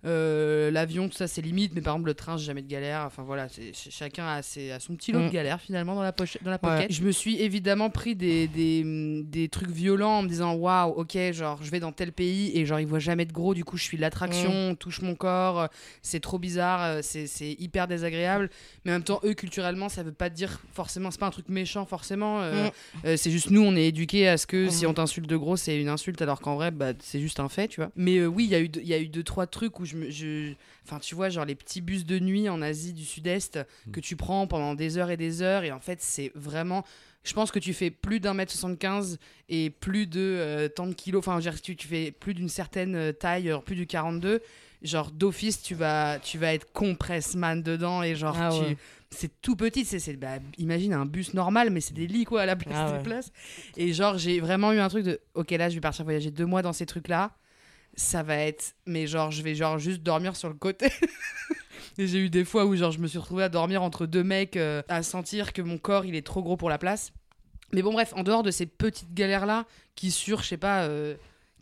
euh, l'avion, tout ça, c'est limite, mais par exemple, le train, j'ai jamais de galère. Enfin, voilà, chacun a, ses- a son petit lot Mm. de galère finalement dans la, poche, dans la Ouais. pocket. Je me suis évidemment pris des, des, des trucs violents en me disant waouh, ok, genre, je vais dans tel pays et genre, ils voient jamais de gros, du coup, je suis l'attraction, on touche mon corps, c'est trop bizarre, c'est hyper désagréable. Mais en même temps, eux, culturellement, ça veut pas dire forcément, c'est pas un truc méchant forcément. euh, Mm. euh, c'est juste nous, on est éduqués à ce que si Mm. on t'insulte de gros, c'est une insulte, alors qu'en vrai, bah, c'est juste un fait, tu vois. Mais oui, il y, a eu il y a eu deux, trois trucs où je me. je- Enfin, tu vois, genre les petits bus de nuit en Asie du Sud-Est que tu prends pendant des heures et des heures. Et en fait, c'est vraiment. Je pense que tu fais plus d'un mètre 75 et plus de euh, tant de kilos. Enfin, je veux dire, tu, tu fais plus d'une certaine euh, taille, plus du 42. Genre, d'office, tu vas, tu vas être compresse-man dedans. Et genre, Ah ouais. c'est tout petit. C'est, c'est- bah, imagine un bus normal, mais c'est des lits, quoi, à la place Ah des ouais. places. Et genre, j'ai vraiment eu un truc de ok, là, je vais partir voyager deux mois dans ces trucs-là. Ça va être. Mais genre, je vais genre juste dormir sur le côté. *laughs* Et j'ai eu des fois où genre je me suis retrouvée à dormir entre deux mecs, euh, à sentir que mon corps il est trop gros pour la place. Mais bon, bref, en dehors de ces petites galères-là, qui sur, je sais pas,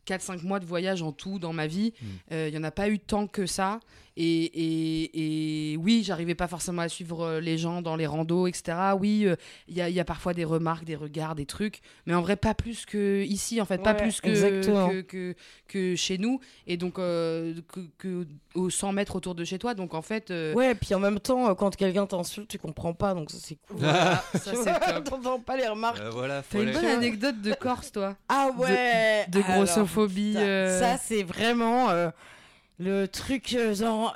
4-5 mois de voyage en tout dans ma vie, euh, il y en a pas eu tant que ça. Et, et, et oui, j'arrivais pas forcément à suivre euh, les gens dans les randos, etc. Oui, euh, il y, a, il y a parfois des remarques, des regards, des trucs, mais en vrai, pas plus que ici, en fait, pas plus que, que, que, que chez nous, et donc euh, que, que aux 100 mètres autour de chez toi. Donc en fait, euh, Ouais, puis en même temps, quand quelqu'un t'insulte, tu comprends pas, donc ça c'est cool. voilà, *laughs* ça Tu c'est. T'entends pas les remarques. Euh, voilà, T'as une bonne anecdote de Corse, toi? Ah ouais De grossophobie. Ça, euh, ça, c'est vraiment euh, le truc euh, genre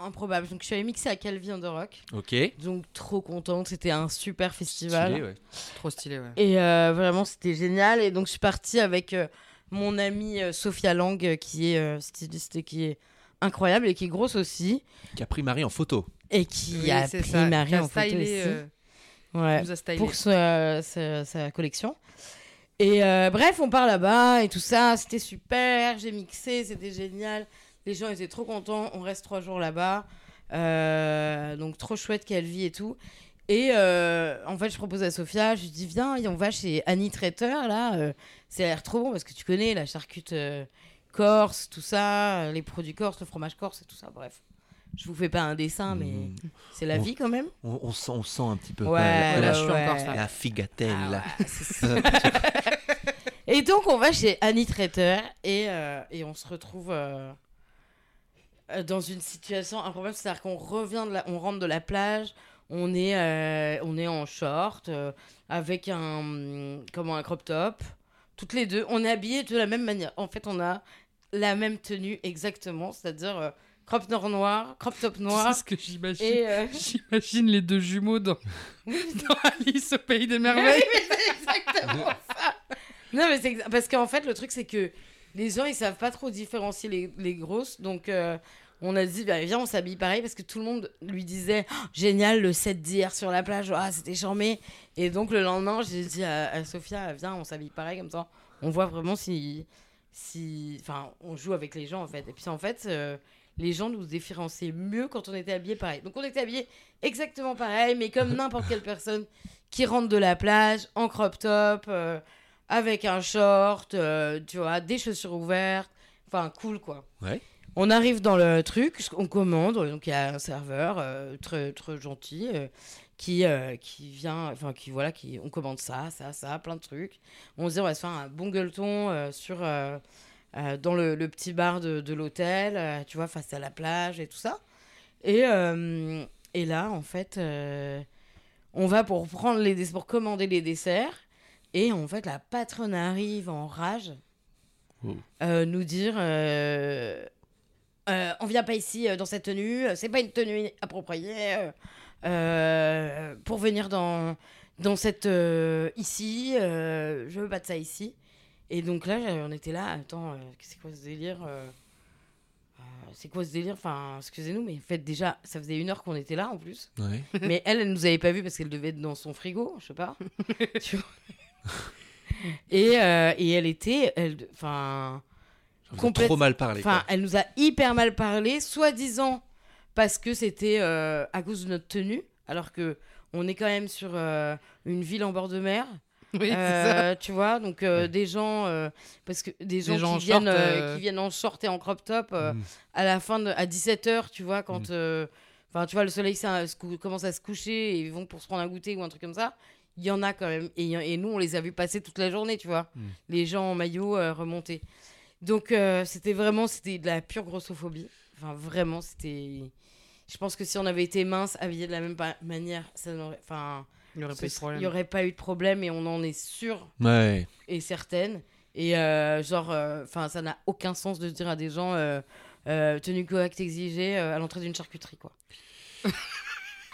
improbable. Donc je suis allée mixer à Calvi the Rock. Ok. Donc trop contente, c'était un super festival. Stylé, ouais. Trop stylé, ouais. Et euh, vraiment, c'était génial. Et donc, je suis partie avec euh, mon amie euh, Sophia Lang, qui est euh, styliste et qui est incroyable et qui est grosse aussi. Qui a pris Marie en photo. Et qui Oui, a pris ça, Marie a en photo aussi. euh, Ouais, nous a pour sa, sa- sa collection. Et euh, bref, on part là-bas et tout ça. C'était super. J'ai mixé, c'était génial. Les gens étaient trop contents. On reste trois jours là-bas. Euh, donc, trop chouette qu'elle vit et tout. Et euh, en fait, je propose à Sophia, je lui dis, viens, on va chez Annie Traiteur, là. euh, a l'air trop bon parce que tu connais la charcute euh, corse, tout ça, les produits corse, le fromage corse et tout ça. Bref, je vous fais pas un dessin, mais Mm. c'est la On- vie quand même. On, on sent, on sent un petit peu Ouais, pas, la, ouais. la figatelle. Ah là. ouais, c'est ça. *laughs* et donc, on va chez Annie Traiteur et, et on se retrouve dans une situation improbable. C'est-à-dire qu'on revient, de la, on rentre de la plage, on est, euh, on est en short euh, avec un, comment, un crop top. Toutes les deux, on est habillés de la même manière. En fait, on a la même tenue exactement, c'est-à-dire euh, crop noir noir, crop top noir. C'est ce que j'imagine. euh, *laughs* J'imagine les deux jumeaux dans, *laughs* *laughs* dans Alice au pays des merveilles. Oui, mais c'est exactement ça. Non, mais c'est parce qu'en fait, le truc, c'est que les gens, ils savent pas trop différencier les, les grosses. Donc, euh, on a dit, bah, viens, on s'habille pareil parce que tout le monde lui disait, Oh, génial, le set d'hier sur la plage, ah, c'était charmé. Et donc, le lendemain, j'ai dit à, à Sophia, viens, on s'habille pareil comme ça. On voit vraiment si. si... Enfin, on joue avec les gens, en fait. Et puis, en fait. euh, les gens nous différenciaient mieux quand on était habillés pareil. Donc on était habillés exactement pareil, mais comme *laughs* n'importe quelle personne qui rentre de la plage en crop top, euh, avec un short, euh, tu vois, des chaussures ouvertes, enfin cool quoi. Ouais. On arrive dans le truc, on commande, donc il y a un serveur euh, très très gentil euh, qui qui vient, enfin qui voilà, qui on commande ça, ça, ça, plein de trucs. On se dit on va se faire un bon gueuleton sur dans le, le petit bar de, de l'hôtel, tu vois, face à la plage et tout ça. Et, et là, en fait, on va pour prendre les pour commander les desserts. Et en fait, la patronne arrive en rage, euh, nous dire euh, euh, on vient pas ici euh, dans cette tenue, euh, c'est pas une tenue appropriée pour venir dans dans cette ici, je veux pas de ça ici. Et donc là, on était là, attends, c'est quoi ce délire C'est quoi ce délire Enfin, excusez-nous, mais en fait, déjà, ça faisait une heure qu'on était là en plus. Ouais. *laughs* mais elle, elle nous avait pas vu parce qu'elle devait être dans son frigo, je sais pas. *laughs* Tu vois *laughs* et, euh, et elle était, elle, enfin, Complète- trop mal parlé. enfin, elle nous a hyper mal parlé, soi-disant parce que c'était euh, à cause de notre tenue, alors que on est quand même sur euh, une ville en bord de mer. Oui, c'est ça. Euh, tu vois, donc euh, Ouais. des gens, euh, parce que des gens, gens en qui, viennent, short, euh, euh, qui viennent en short et en crop top euh, Mm. à la fin de, à 17h, tu vois, quand, Mm. euh, enfin, tu vois, le soleil ça, se cou- commence à se coucher et ils vont pour se prendre un goûter ou un truc comme ça. Il y en a quand même. Et, nous, on les a vus passer toute la journée, tu vois. Mm. Les gens en maillot euh, remontés. Donc, euh, c'était vraiment, c'était de la pure grossophobie. Enfin, vraiment, c'était. Je pense que si on avait été mince, habillé de la même manière, ça n'aurait. Enfin, Il aurait serait- n'y aurait pas eu de problème et on en est sûr Ouais. et certaine. Et euh, genre, enfin, ça n'a aucun sens de dire à des gens, euh, euh, tenue correcte exigée euh, à l'entrée d'une charcuterie, quoi. *laughs*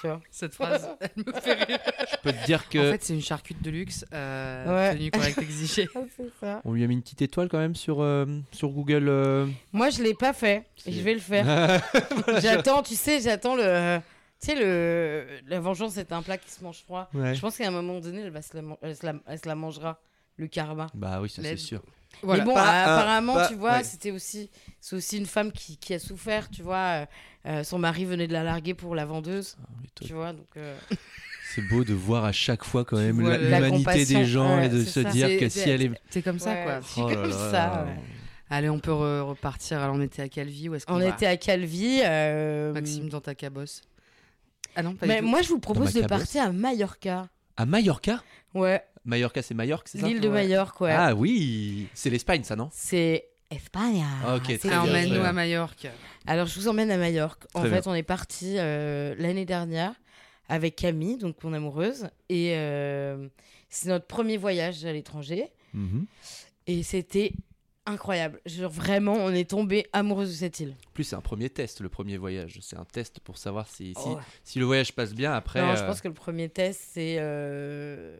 tu vois Cette phrase, *laughs* elle me fait rire. Je peux te dire que En fait, c'est une charcute de luxe, euh, Ouais. tenue correcte exigée. *laughs* c'est ça. on lui a mis une petite étoile quand même sur euh, sur Google. euh. Moi, je l'ai pas fait. Je vais le faire. *laughs* J'attends, tu sais, j'attends le. Tu sais, le... la vengeance, c'est un plat qui se mange froid. Ouais. Je pense qu'à un moment donné, elle, va se la, elle, se la... elle se la mangera, le karma. Bah oui, ça c'est sûr. Voilà. Mais bon, Pas un- apparemment, pas- tu vois, ouais. c'était aussi, c'est aussi une femme qui, qui a souffert, tu vois. euh, euh, son mari venait de la larguer pour la vendeuse, tu vois. Donc, euh, *laughs* C'est beau de voir à chaque fois quand même l'humanité des gens ouais, et de se ça. dire que si elle est. C'est comme ça, Ouais. quoi. C'est Oh là comme là. ça, ouais. Allez, on peut re- repartir. Alors, on était à Calvi. Où est-ce qu'on on va était à Calvi. euh, Maxime, dans ta cabosse. Ah non, pas mais du tout. moi, je vous propose ma de partir à Mallorca. À Mallorca? Ouais, Mallorca, c'est Majorque, c'est ça l'île de Ouais. Majorque, ouais. Ah oui, c'est l'Espagne, ça non C'est Espagne. Ah, ok, C'est très bien. Emmène-nous à Majorque. Alors, je vous emmène à Majorque. En Très fait, bien. on est parti euh, l'année dernière avec Camille, donc mon amoureuse. Et euh, c'est notre premier voyage à l'étranger. Mhm. Et c'était incroyable. Genre, vraiment, on est tombé amoureuse de cette île. En plus, c'est un premier test, le premier voyage. C'est un test pour savoir si, si, Oh. si le voyage passe bien après. non, je euh, pense que le premier test, c'est. Euh...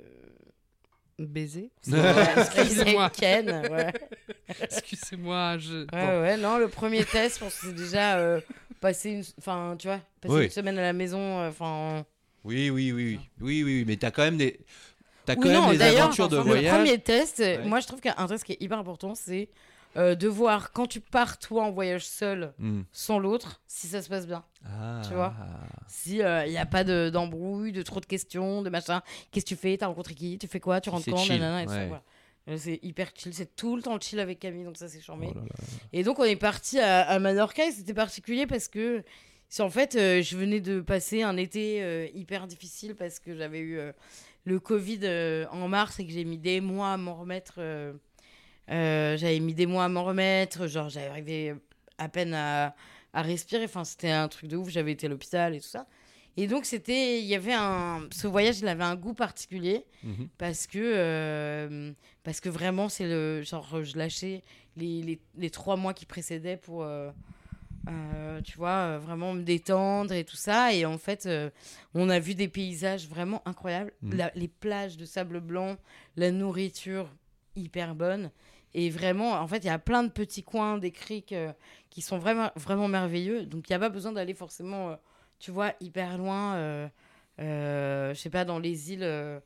Baiser *laughs* Excusez-moi. *laughs* Ken, ouais. Excusez-moi, je. Ouais, Bon. ouais, non, le premier test, je pense que c'est déjà euh, passer une. Enfin, tu vois, passer Oui. une semaine à la maison. euh, Enfin. Oui, oui, oui, oui, oui, oui, oui, mais t'as quand même des, t'as Oui, quand non, même des d'ailleurs, aventures de Le voyage. premier test, Ouais. moi je trouve qu'un test qui est hyper important, c'est euh, de voir quand tu pars toi en voyage seul, Hmm. sans l'autre, si ça se passe bien. Ah. Tu vois? Si il n'y a pas de- d'embrouille, de, trop de questions, de machin. Qu'est-ce que tu fais? T'as rencontré qui? Tu fais quoi? Tu rentres quand? Nanana, ouais. voilà. Euh, C'est hyper chill, c'est tout le temps chill avec Camille, donc ça c'est charmé. Oh. Et donc on est parti à, à Menorca et c'était particulier parce que c'est en fait euh, je venais de passer un été euh, hyper difficile parce que j'avais eu euh, le Covid euh, en mars et que j'ai mis des mois à m'en remettre. Euh, j'avais mis des mois à m'en remettre, genre j'avais arrivé à peine à, à respirer. Enfin c'était un truc de ouf. J'avais été à l'hôpital et tout ça. Et donc c'était, il y avait un, ce voyage, il avait un goût particulier Mhm. parce que euh, parce que vraiment c'est le genre je lâchais les, les, les trois mois qui précédaient pour euh, euh, tu vois vraiment me détendre et tout ça et en fait on a vu des paysages vraiment incroyables Mhm. La- les plages de sable blanc la nourriture hyper bonne. Et vraiment en fait il y a plein de petits coins des criques euh, qui sont vraiment vraiment merveilleux. Donc il n'y a pas besoin d'aller forcément euh, tu vois hyper loin euh, je sais pas dans les îles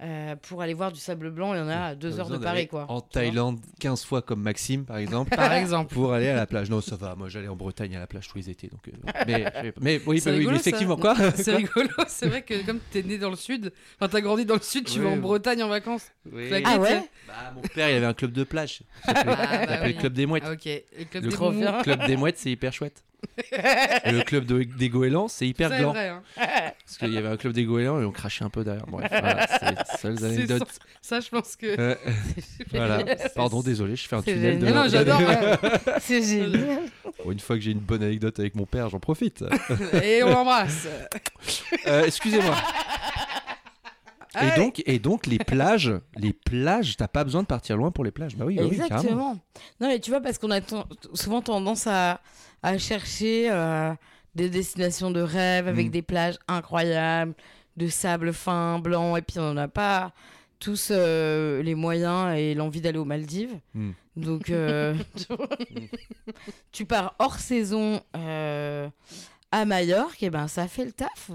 euh, pour aller voir du sable blanc, il y en a à deux Pas heures de Paris, quoi. En tu. Thaïlande, 15 fois comme Maxime, par exemple. *laughs* Par exemple. Pour aller à la plage. Non, ça va. Moi, j'allais en Bretagne à la plage tous les étés. Donc, euh, mais, mais oui, bah oui, ça. effectivement, quoi *laughs* C'est rigolo, c'est vrai que comme t'es né dans le sud, enfin t'as grandi dans le sud, tu Oui. vas en Bretagne en vacances. Oui. Claqué, Ah tu ouais Bah, Mon père, il avait un club de plage. Ça s'appelait Ah, bah ça s'appelait oui. le club des mouettes. Ah, ok, le des club des mouettes, c'est hyper chouette. Et le club de- des goélands, c'est hyper gland. vrai, hein. Parce qu'il y avait un club des goélands et on crachait un peu derrière. Bref, *laughs* voilà, c'est les seules anecdotes. Ça, je pense que. Euh, *laughs* voilà. Pardon, désolé, je fais un tunnel de. génial. Non, non, j'adore. *laughs* C'est génial. Bon, une fois que j'ai une bonne anecdote avec mon père, j'en profite. Et on l'embrasse. Euh, Excusez-moi. Et Allez. donc, et donc les plages, les plages, t'as pas besoin de partir loin pour les plages. Bah oui, bah oui, carrément. Exactement. non, mais tu vois, parce qu'on a souvent tendance à, à chercher euh, des destinations de rêve avec Mm. des plages incroyables, de sable fin, blanc, et puis on n'a pas tous euh, les moyens et l'envie d'aller aux Maldives. Mm. Donc, euh, *laughs* tu pars hors saison à Majorque, et ben ça fait le taf.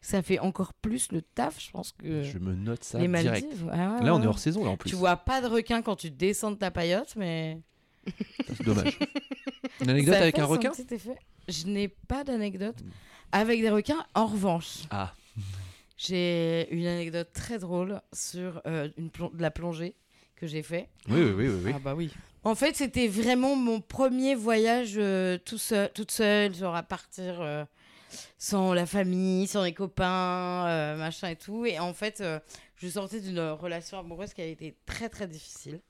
Ça fait encore plus le taf, je pense que Je me note ça les direct. Maldives. Ah ouais, Là, on est hors saison là en plus. Tu vois pas de requin quand tu descends de ta paillote, mais. C'est *laughs* dommage. Une anecdote Ça avec fait un son requin petit effet. Je n'ai pas d'anecdote avec des requins. En revanche, Ah, j'ai une anecdote très drôle sur euh, une plon- de la plongée que j'ai fait. oui, oui, oui, oui. oui. Ah bah oui. En fait, c'était vraiment mon premier voyage euh, tout seul, toute seule, genre à partir euh, sans la famille, sans les copains, euh, machin et tout. Et en fait, euh, je sortais d'une relation amoureuse qui a été très très difficile.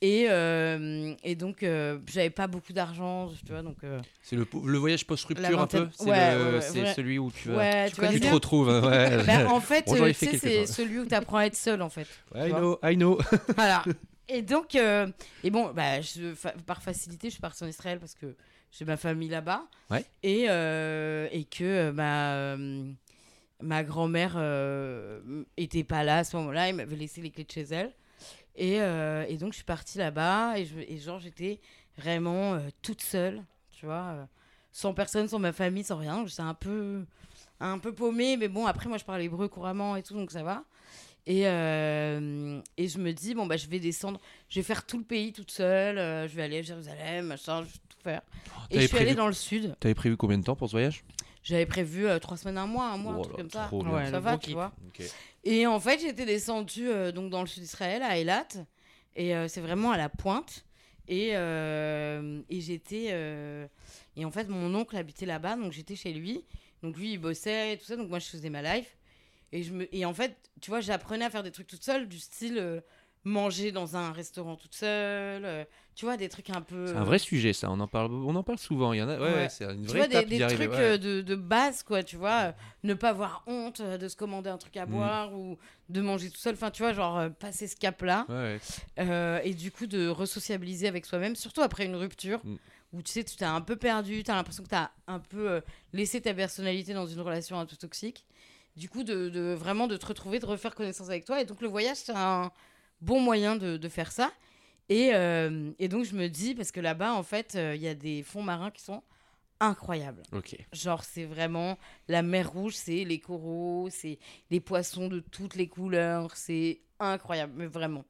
Et, euh, et donc, euh, j'avais pas beaucoup d'argent, tu vois, donc... euh, C'est le, le voyage post-rupture un peu C'est ouais, ouais, ouais, celui où tu, te retrouves. hein. *laughs* Ben, en fait, Bon, euh, fait c'est celui où tu apprends à être seul, en fait. I know, I know. *laughs* Voilà. Et donc, et bon, bah, je, fa- par facilité, je suis partie en Israël parce que j'ai ma famille là-bas. Et, et que ma, ma grand-mère était pas là à ce moment-là. Elle m'avait laissé les clés de chez elle. Et, euh, et donc, je suis partie là-bas. Et, je, et genre, j'étais vraiment euh, toute seule, tu vois. euh, sans personne, sans ma famille, sans rien. J'étais un peu, un peu paumée. Mais bon, après, moi, je parle hébreu couramment et tout, donc ça va. Et, et je me dis, bon, bah, je vais descendre, je vais faire tout le pays toute seule, je vais aller à Jérusalem, machin, je vais tout faire. et je suis allée dans le sud. T'avais prévu combien de temps pour ce voyage? J'avais prévu euh, trois semaines, un mois, un mois, un Oh truc comme ça. bien. Ouais, ça le va, gros tu kiff. vois. Ok. Et en fait, j'étais descendue euh, donc dans le sud d'Israël, à Eilat. Et euh, c'est vraiment à la pointe. Et, euh, et j'étais. euh, et en fait, mon oncle habitait là-bas, donc j'étais chez lui. Donc lui, il bossait et tout ça. Donc moi, je faisais ma life. Et, je me... et en fait, tu vois, j'apprenais à faire des trucs toute seule, du style euh, manger dans un restaurant toute seule. euh, tu vois, des trucs un peu. C'est un vrai sujet, ça. On en parle, on en parle souvent. Il y en a. Ouais, Ouais. ouais, c'est une tu vois, des, trucs ouais. euh, de, de base, quoi, tu vois. euh, ne pas avoir honte de se commander un truc à Mm. boire ou de manger tout seul. Enfin, tu vois, genre, euh, passer ce cap-là. Et du coup, de resociabiliser avec soi-même, surtout après une rupture. Mm. Où tu sais, tu t'es un peu perdu, tu as l'impression que tu as un peu laissé ta personnalité dans une relation un peu toxique. Du coup, de, de- vraiment de te retrouver, de refaire connaissance avec toi. Et donc, le voyage, c'est un bon moyen de, de faire ça. Et, euh, et donc, je me dis, parce que là-bas, en fait, euh, il y a des fonds marins qui sont incroyables. Ok. Genre, c'est vraiment la mer rouge, c'est les coraux, c'est les poissons de toutes les couleurs, c'est incroyable, mais vraiment.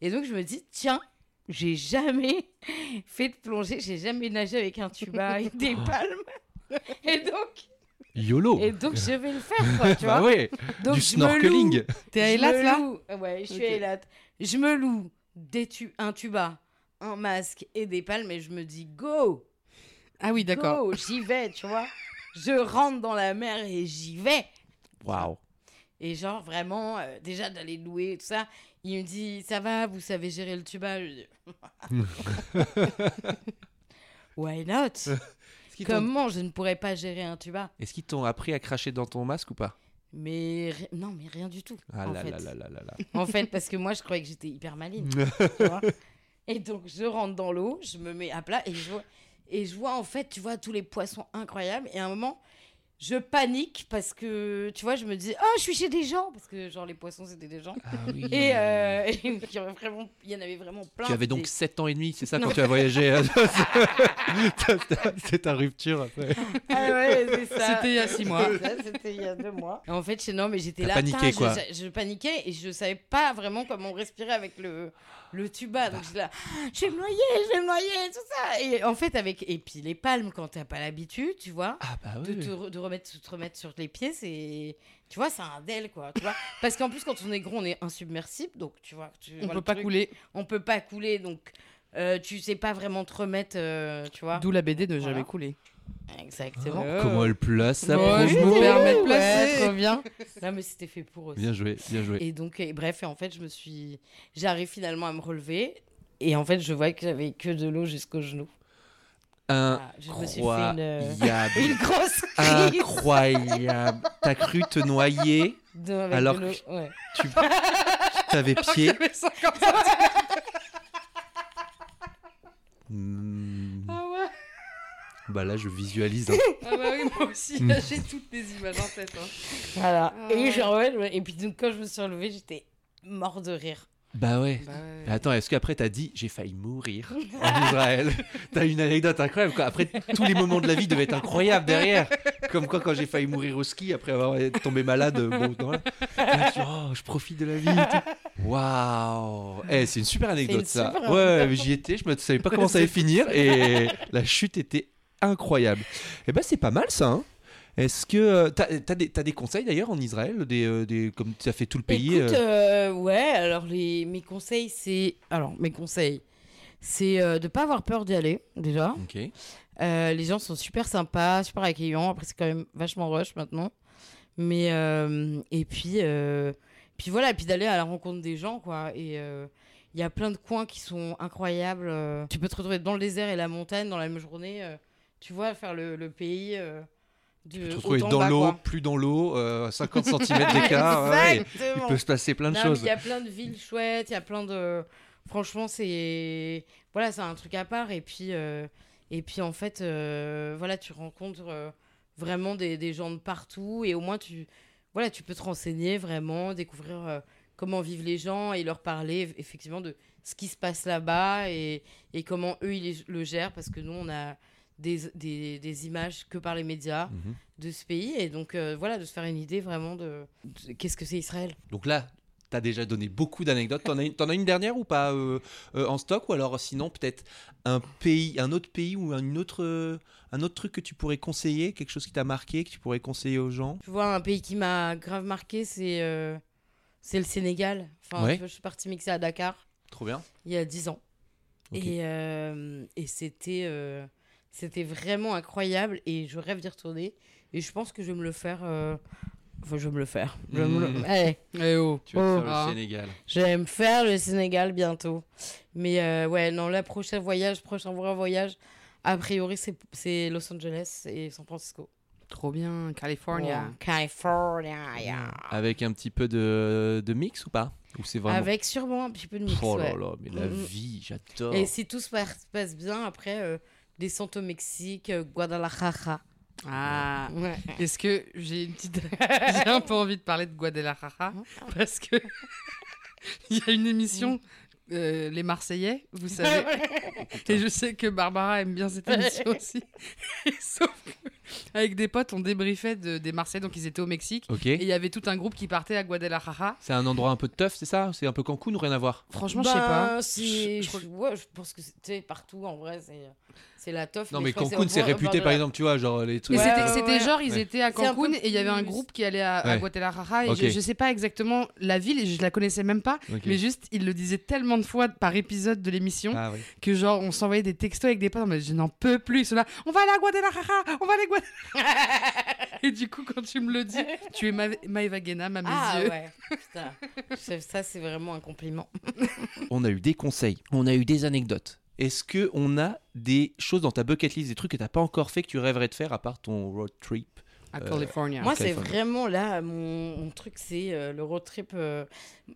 Et donc, je me dis, tiens, j'ai jamais *laughs* fait de plongée, j'ai jamais nagé avec un tuba et des *laughs* palmes. Et donc, YOLO. et donc, je vais le faire, quoi, tu *laughs* Bah vois. ouais. Donc, du je snorkeling. T'es à me là loue- Ouais, je suis Ok. à Eilat. Je me loue des tu- un tuba, un masque et des palmes et je me dis, go Ah oui, d'accord. Go, j'y vais, tu vois. Je rentre dans la mer et j'y vais. Waouh. Et genre, vraiment, euh, déjà d'aller louer et tout ça, il me dit, ça va, vous savez gérer le tuba? Je dis, *laughs* *laughs* Why not? Comment je ne pourrais pas gérer un tuba Est-ce qu'ils t'ont appris à cracher dans ton masque ou pas Mais non, mais rien du tout. Ah en, là fait. là là là là là. en fait, parce que moi, je croyais que j'étais hyper maligne. *laughs* tu vois. Et donc, je rentre dans l'eau, je me mets à plat et je vois, et je vois en fait, tu vois, tous les poissons incroyables. Et à un moment, je panique parce que, tu vois, je me dis, oh, je suis chez des gens. Parce que, genre, les poissons, c'était des gens. Ah oui. Et, euh, *laughs* et il, y avait vraiment, il y en avait vraiment plein. Tu avais donc Des- 7 ans et demi, c'est ça Non. quand tu as voyagé hein *laughs* *laughs* C'est ta rupture après. Ah ouais, c'est ça. C'était il y a six mois. C'est ça, C'était il y a deux mois. En fait, je- non, mais j'étais là. paniqué, quoi. Je, je paniquais et je savais pas vraiment comment respirer avec le, le tuba. Donc j'étais là, je vais me noyer, je vais me noyer, tout ça. Et en fait, avec. Et puis les palmes, quand t'as pas l'habitude, tu vois. Ah bah De, te, de remettre, te remettre sur les pieds, c'est. Tu vois, c'est un del, quoi. Tu vois Parce qu'en plus, quand on est gros, on est insubmersible. Donc, tu vois. Tu, On vois peut pas truc. couler. On peut pas couler. Donc, euh, tu sais pas vraiment te remettre, euh, tu vois. D'où la BD de Voilà. jamais couler. Exactement. Comment elle place sa Ouais, je me permets de Ouais, placer. trop bien. Non, mais c'était fait pour aussi. Bien joué, bien joué. Et donc, et bref, et en fait, je me suis. J'arrive finalement à me relever. Et en fait, je vois que j'avais que de l'eau jusqu'aux genoux. Ah, je me suis fait une, euh, Incroyable. *laughs* Une grosse crise. Incroyable. T'as cru te noyer, de- Alors de que- ouais. tu t'avais pied. J'avais 50 Hmm, Ah ouais. Bah là, je visualise. hein. Ah bah oui, moi aussi, là, j'ai toutes les images en tête. hein. Voilà. Ah et, ouais. ouais, ouais. et puis, donc, quand je me suis relevée, j'étais mort de rire. Bah ouais. Bah ouais. Mais attends, est-ce qu'après t'as dit j'ai failli mourir en Israël? *laughs* T'as une anecdote incroyable. Quoi. Après, tous les moments de la vie devaient être incroyables derrière. Comme quoi, quand j'ai failli mourir au ski après avoir tombé malade, euh, bon, voilà. Là, tu- oh, je profite de la vie. Waouh Eh, C'est une super anecdote une ça. super ouais, j'y étais, je ne savais pas comment ça allait finir et la chute était incroyable. Et ben c'est pas mal ça. hein. Est-ce que euh, t'as as des, conseils d'ailleurs en Israël, des, euh, des, comme tu as fait tout le pays Écoute, euh, euh, ouais, alors les, mes conseils, c'est. Alors, mes conseils, c'est de pas avoir peur d'y aller, déjà. Ok. Euh, les gens sont super sympas, super accueillants. Après, c'est quand même vachement rush maintenant. Mais. euh, et puis. puis voilà, et puis d'aller à la rencontre des gens, quoi. Et. il y a plein de coins qui sont incroyables. Tu peux te retrouver dans le désert et la montagne dans la même journée. tu vois, faire le, le pays de te en dans l'eau, plus dans l'eau, euh, 50 *laughs* cm d'écart. ouais, Il Exactement. peut se passer plein de Non, choses. Il y a plein de villes chouettes, il y a plein de. Franchement, c'est. Voilà, c'est un truc à part. Et puis, euh, Et puis en fait, euh, voilà, tu rencontres euh, vraiment des, des gens de partout et au moins tu, voilà, tu peux te renseigner vraiment, découvrir comment vivent les gens et leur parler effectivement de ce qui se passe là-bas et, et comment eux ils le gèrent parce que nous on a des, des, des images que par les médias Mhm. de ce pays et donc euh, voilà de se faire une idée vraiment de, de qu'est-ce que c'est Israël. Donc là, tu as déjà donné beaucoup d'anecdotes. T'en as, une- t'en as une dernière ou pas euh, euh, en stock Ou alors sinon, peut-être un pays, un autre pays ou une autre, un autre truc que tu pourrais conseiller Quelque chose qui t'a marqué, que tu pourrais conseiller aux gens? Tu vois un pays qui m'a grave marqué c'est c'est le Sénégal. Enfin, Ouais. je suis partie mixer à Dakar Trop bien. il y a 10 ans. Et, et c'était c'était vraiment incroyable et je rêve d'y retourner. Et je pense que je vais me le faire. euh, Enfin, je vais me le faire. Je vais, me le- *laughs* Mm. Allez, Eh oh. Tu vas Oh. faire le Sénégal. je vais me faire le Sénégal bientôt. Mais euh, ouais, non, le prochain voyage, prochain vrai voyage, a priori, c'est- c'est Los Angeles et San Francisco. Trop bien, California. Ouais. California. yeah. Avec un petit peu de, de mix ou pas? Ou c'est vraiment. Avec sûrement un petit peu de mix. oh là ouais. là, mais la Mm. vie, j'adore. Et si tout se passe, passe bien, après, euh, descente au Mexique, euh, Guadalajara. Ah. Ouais. Est-ce que j'ai une petite. *laughs* j'ai un peu envie de parler de Guadalajara? Parce que *laughs* il y a une émission, euh, Les Marseillais, vous savez. *laughs* Et je sais que Barbara aime bien cette émission aussi. Sauf que, avec des potes, on débriefait de- des Marseillais, donc ils étaient au Mexique. Ok. Et il y avait tout un groupe qui partait à Guadalajara. C'est un endroit un peu de teuf, c'est ça? C'est un peu Cancun ou rien à voir? Franchement, je sais pas. Ben, si- Je- ouais, je pense que c'est partout en vrai, c'est c'est la teuf. Non, mais, Cancun, c'est réputé par la- exemple, tu vois, genre les trucs. Ouais, c'était ouais, genre, ils Ouais. étaient à Cancun et il y avait un groupe qui allait à. Guadalajara. Et Ok. je, je sais pas exactement la ville, et je la connaissais même pas. Mais juste, ils le disaient tellement de fois par épisode de l'émission Ah oui. que genre, on s'envoyait des textos avec des potes. Mais je n'en peux plus. Là, on va aller à Guadalajara, on va aller à Guadalajara. *laughs* et du coup, quand tu me le dis, tu es Ma- Maëva Guénam à mes Ah yeux. ouais, putain. Ça, c'est vraiment un compliment. *laughs* On a eu des conseils, on a eu des anecdotes. Est-ce que on a des choses dans ta bucket list, des trucs que t'as pas encore fait que tu rêverais de faire à part ton road trip À Euh, California. Moi, c'est Californie. vraiment là, mon, mon truc, c'est euh, le road trip. euh,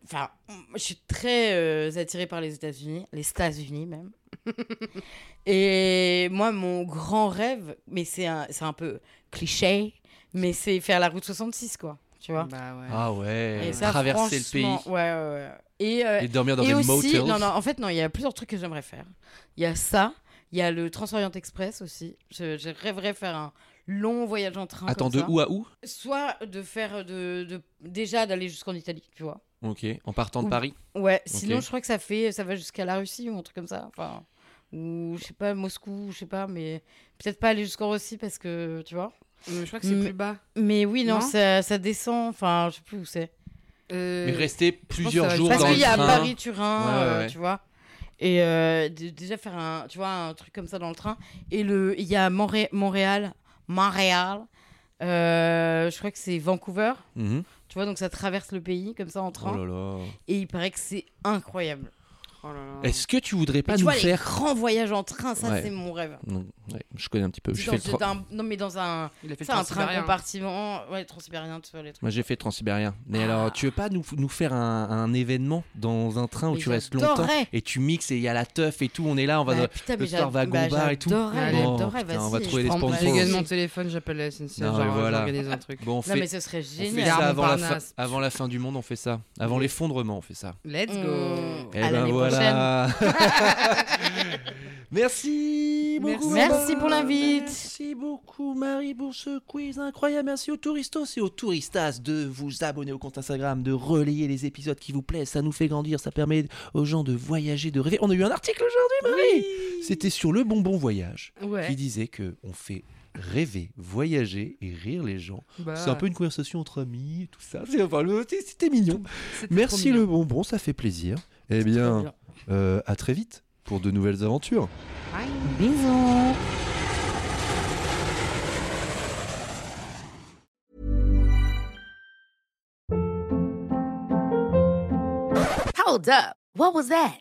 Enfin, je suis très euh, attirée par les États-Unis, les États-Unis même. *laughs* Et moi, mon grand rêve, mais c'est un, c'est un peu cliché, mais c'est faire la route 66, quoi. Tu vois Bah ouais. Ah ouais, Et ça, traverser le pays Ouais, ouais, ouais. Et, euh, et dormir dans et des aussi, motels. non, non, en fait, non, il y a plusieurs trucs que j'aimerais faire. Il y a ça, il y a le Transorient Express aussi. Je, je rêverais faire un long voyage en train. Attends, comme de ça. où à où? Soit de faire de, de déjà d'aller jusqu'en Italie, tu vois. Ok, en partant de Ou- Paris. Ouais, sinon je crois que ça fait ça va jusqu'à la Russie ou un truc comme ça. Enfin, ou je sais pas Moscou, je sais pas, mais peut-être pas aller jusqu'en Russie parce que tu vois. Euh, je crois que c'est Mais- plus bas. Mais oui, non, Non ça, ça descend. Enfin, je sais plus où c'est. Euh, Mais rester plusieurs jours Parce dans qu'il le y a train. Paris-Turin, Ouais, ouais, euh, ouais. tu vois. Et euh, déjà faire un, tu vois, un truc comme ça dans le train. Et le, il y a Monré- Montréal, Montréal. euh, je crois que c'est Vancouver. Mhm. Tu vois, donc ça traverse le pays comme ça en Oh train. là là. Et il paraît que c'est incroyable. Oh. Est-ce que tu voudrais pas tu nous vois, les faire grands voyages en train, ça Ouais. c'est mon rêve. Non, ouais, Je connais un petit peu. Dans- tra- un- non mais dans un, Il a fait le un train transsibérien. compartiment, ouais, transsibérien, tu vois les trucs. Moi j'ai fait Transsibérien. Mais Ah. alors, tu veux pas nous, nous faire un, un événement dans un train où Mais tu restes longtemps et tu mixes et il y a la teuf et tout, on est là, on va. Bah, dans- putain, le soir, wagon bah, bar et tout. J'adorerais, on va trouver des sponsors. Dégaine mon téléphone, j'appelle la SNCF, Non, genre, mais voilà. j'organise un truc. Bon, on Non mais ce serait génial. Ça avant la, fin, Montparnasse. avant la fin du monde, on fait ça. Avant l'effondrement, on fait ça. Let's go. *laughs* Merci beaucoup. Merci. Pour l'invite. Merci beaucoup Marie pour ce quiz incroyable. Merci aux touristos et aux touristas de vous abonner au compte Instagram, de relayer les épisodes qui vous plaisent. Ça nous fait grandir, ça permet aux gens de voyager, de rêver. On a eu un article aujourd'hui, Marie. C'était sur le bonbon voyage Ouais. qui disait que on fait rêver, voyager et rire les gens. Bah, C'est un peu une conversation entre amis, tout ça. Enfin, c'était mignon. Merci le bonbon, ça fait plaisir. Eh bien, bien. euh, à très vite pour de nouvelles aventures. Bisous. Hold up. What was that?